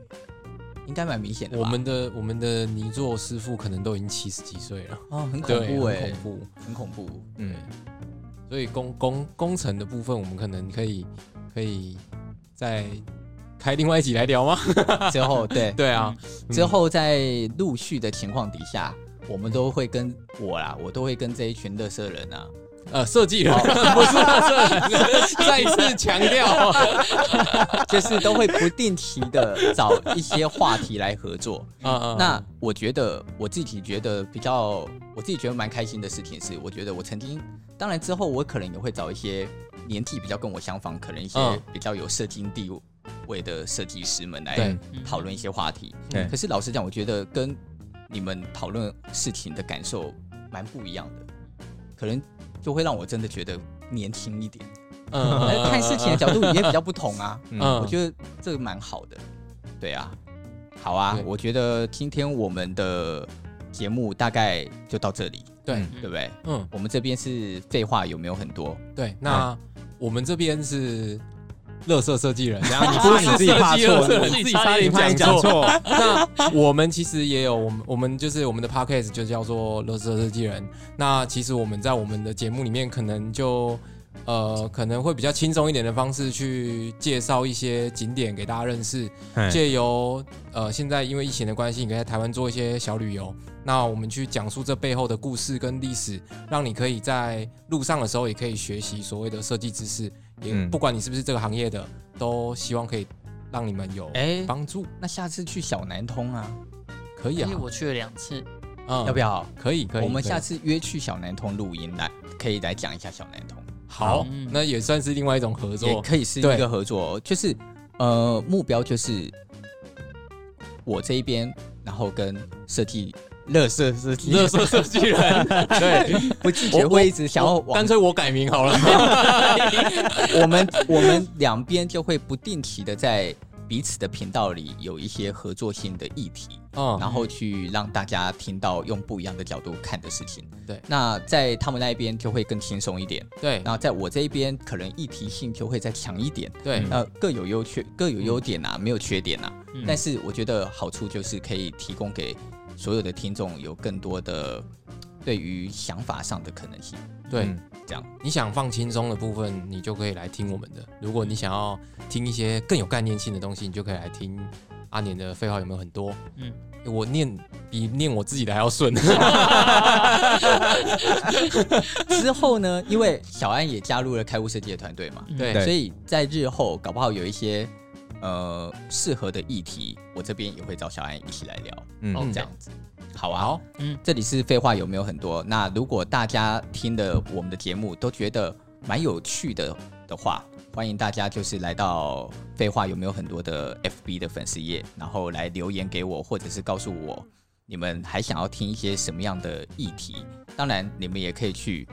应该蛮明显的。我们的我们的泥作师傅可能都已经七十几岁了，哦，很恐怖哎、欸，很恐怖，很恐怖，嗯。所以工工工程的部分，我们可能可以可以再开另外一集来聊吗？之后对。对啊，之后在陆续的情况底下，我们都会跟我啦，我都会跟这一群垃圾人啊，呃，设计人。不是设计人，再次强调，就是都会不定期的找一些话题来合作。啊那我觉得我自己觉得比较，我自己觉得蛮开心的事情是，我觉得我曾经。当然之后我可能也会找一些年纪比较跟我相仿，可能一些比较有设计地位的设计师们来讨论一些话题。对，可是老实讲，我觉得跟你们讨论事情的感受蛮不一样的，可能就会让我真的觉得年轻一点。嗯，看事情的角度也比较不同啊。嗯，我觉得这个蛮好的。对啊，好啊，我觉得今天我们的节目大概就到这里。对，对不对？嗯，我们这边是废话有没有很多？对，那我们这边是乐色设计人，然后你不是你自己怕错，你自己差点讲错。那我们其实也有，我们我们就是我们的 podcast 就叫做乐色设计人。那其实我们在我们的节目里面，可能就呃可能会比较轻松一点的方式去介绍一些景点给大家认识，借由呃现在因为疫情的关系，你可以在台湾做一些小旅游。那我们去讲述这背后的故事跟历史，让你可以在路上的时候也可以学习所谓的设计知识。也不管你是不是这个行业的，都希望可以让你们有帮助。那下次去小南通啊，可以啊，我去了两次，嗯，要不要？可以，可以。我们下次约去小南通录音来，可以来讲一下小南通。好，那也算是另外一种合作，也可以是一个合作，就是呃，目标就是我这一边，然后跟设计。乐色设计，乐色设计人，对，不拒绝会一直想要，干脆我改名好了。我们我们两边就会不定期的在彼此的频道里有一些合作性的议题，嗯，然后去让大家听到用不一样的角度看的事情。对，那在他们那一边就会更轻松一点。对，然后在我这一边可能议题性就会再强一点。对，呃，各有优缺，各有优点啊，没有缺点啊。嗯、但是我觉得好处就是可以提供给所有的听众有更多的对于想法上的可能性。对，嗯、这样你想放轻松的部分，你就可以来听我们的；如果你想要听一些更有概念性的东西，你就可以来听阿年的废话有没有很多？嗯。我念比念我自己的还要顺。之后呢，因为小安也加入了开悟设计的团队嘛，对，所以在日后搞不好有一些呃适合的议题，我这边也会找小安一起来聊。嗯，这样子，好啊。好，嗯，这里是废话有没有很多？那如果大家听的我们的节目都觉得蛮有趣的的话。欢迎大家就是来到废话有没有很多的 FB 的粉丝页，然后来留言给我，或者是告诉我你们还想要听一些什么样的议题。当然，你们也可以去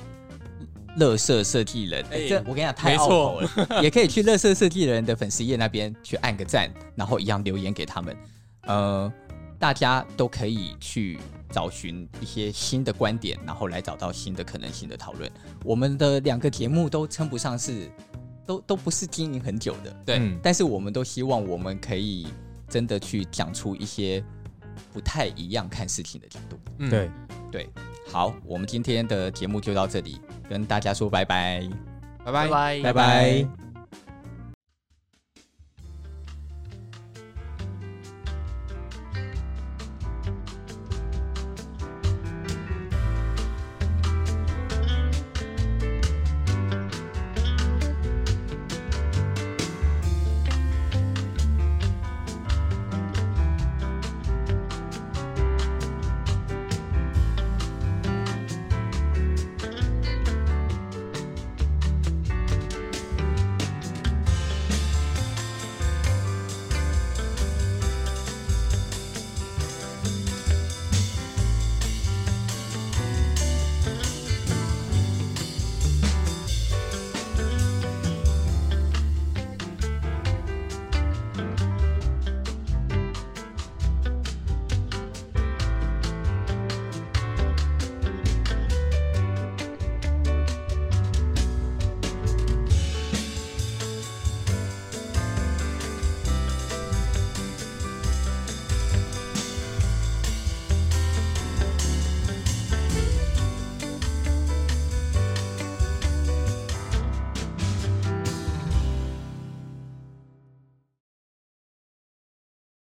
乐色设计人，欸、这我跟你讲太拗口了，也可以去乐色设计人的粉丝页那边去按个赞，然后一样留言给他们。呃，大家都可以去找寻一些新的观点，然后来找到新的可能性的讨论。我们的两个节目都称不上是。都都不是经营很久的，对，嗯、但是我们都希望我们可以真的去讲出一些不太一样看事情的角度。嗯、对对，好，我们今天的节目就到这里，跟大家说拜拜，拜拜，拜拜。拜拜。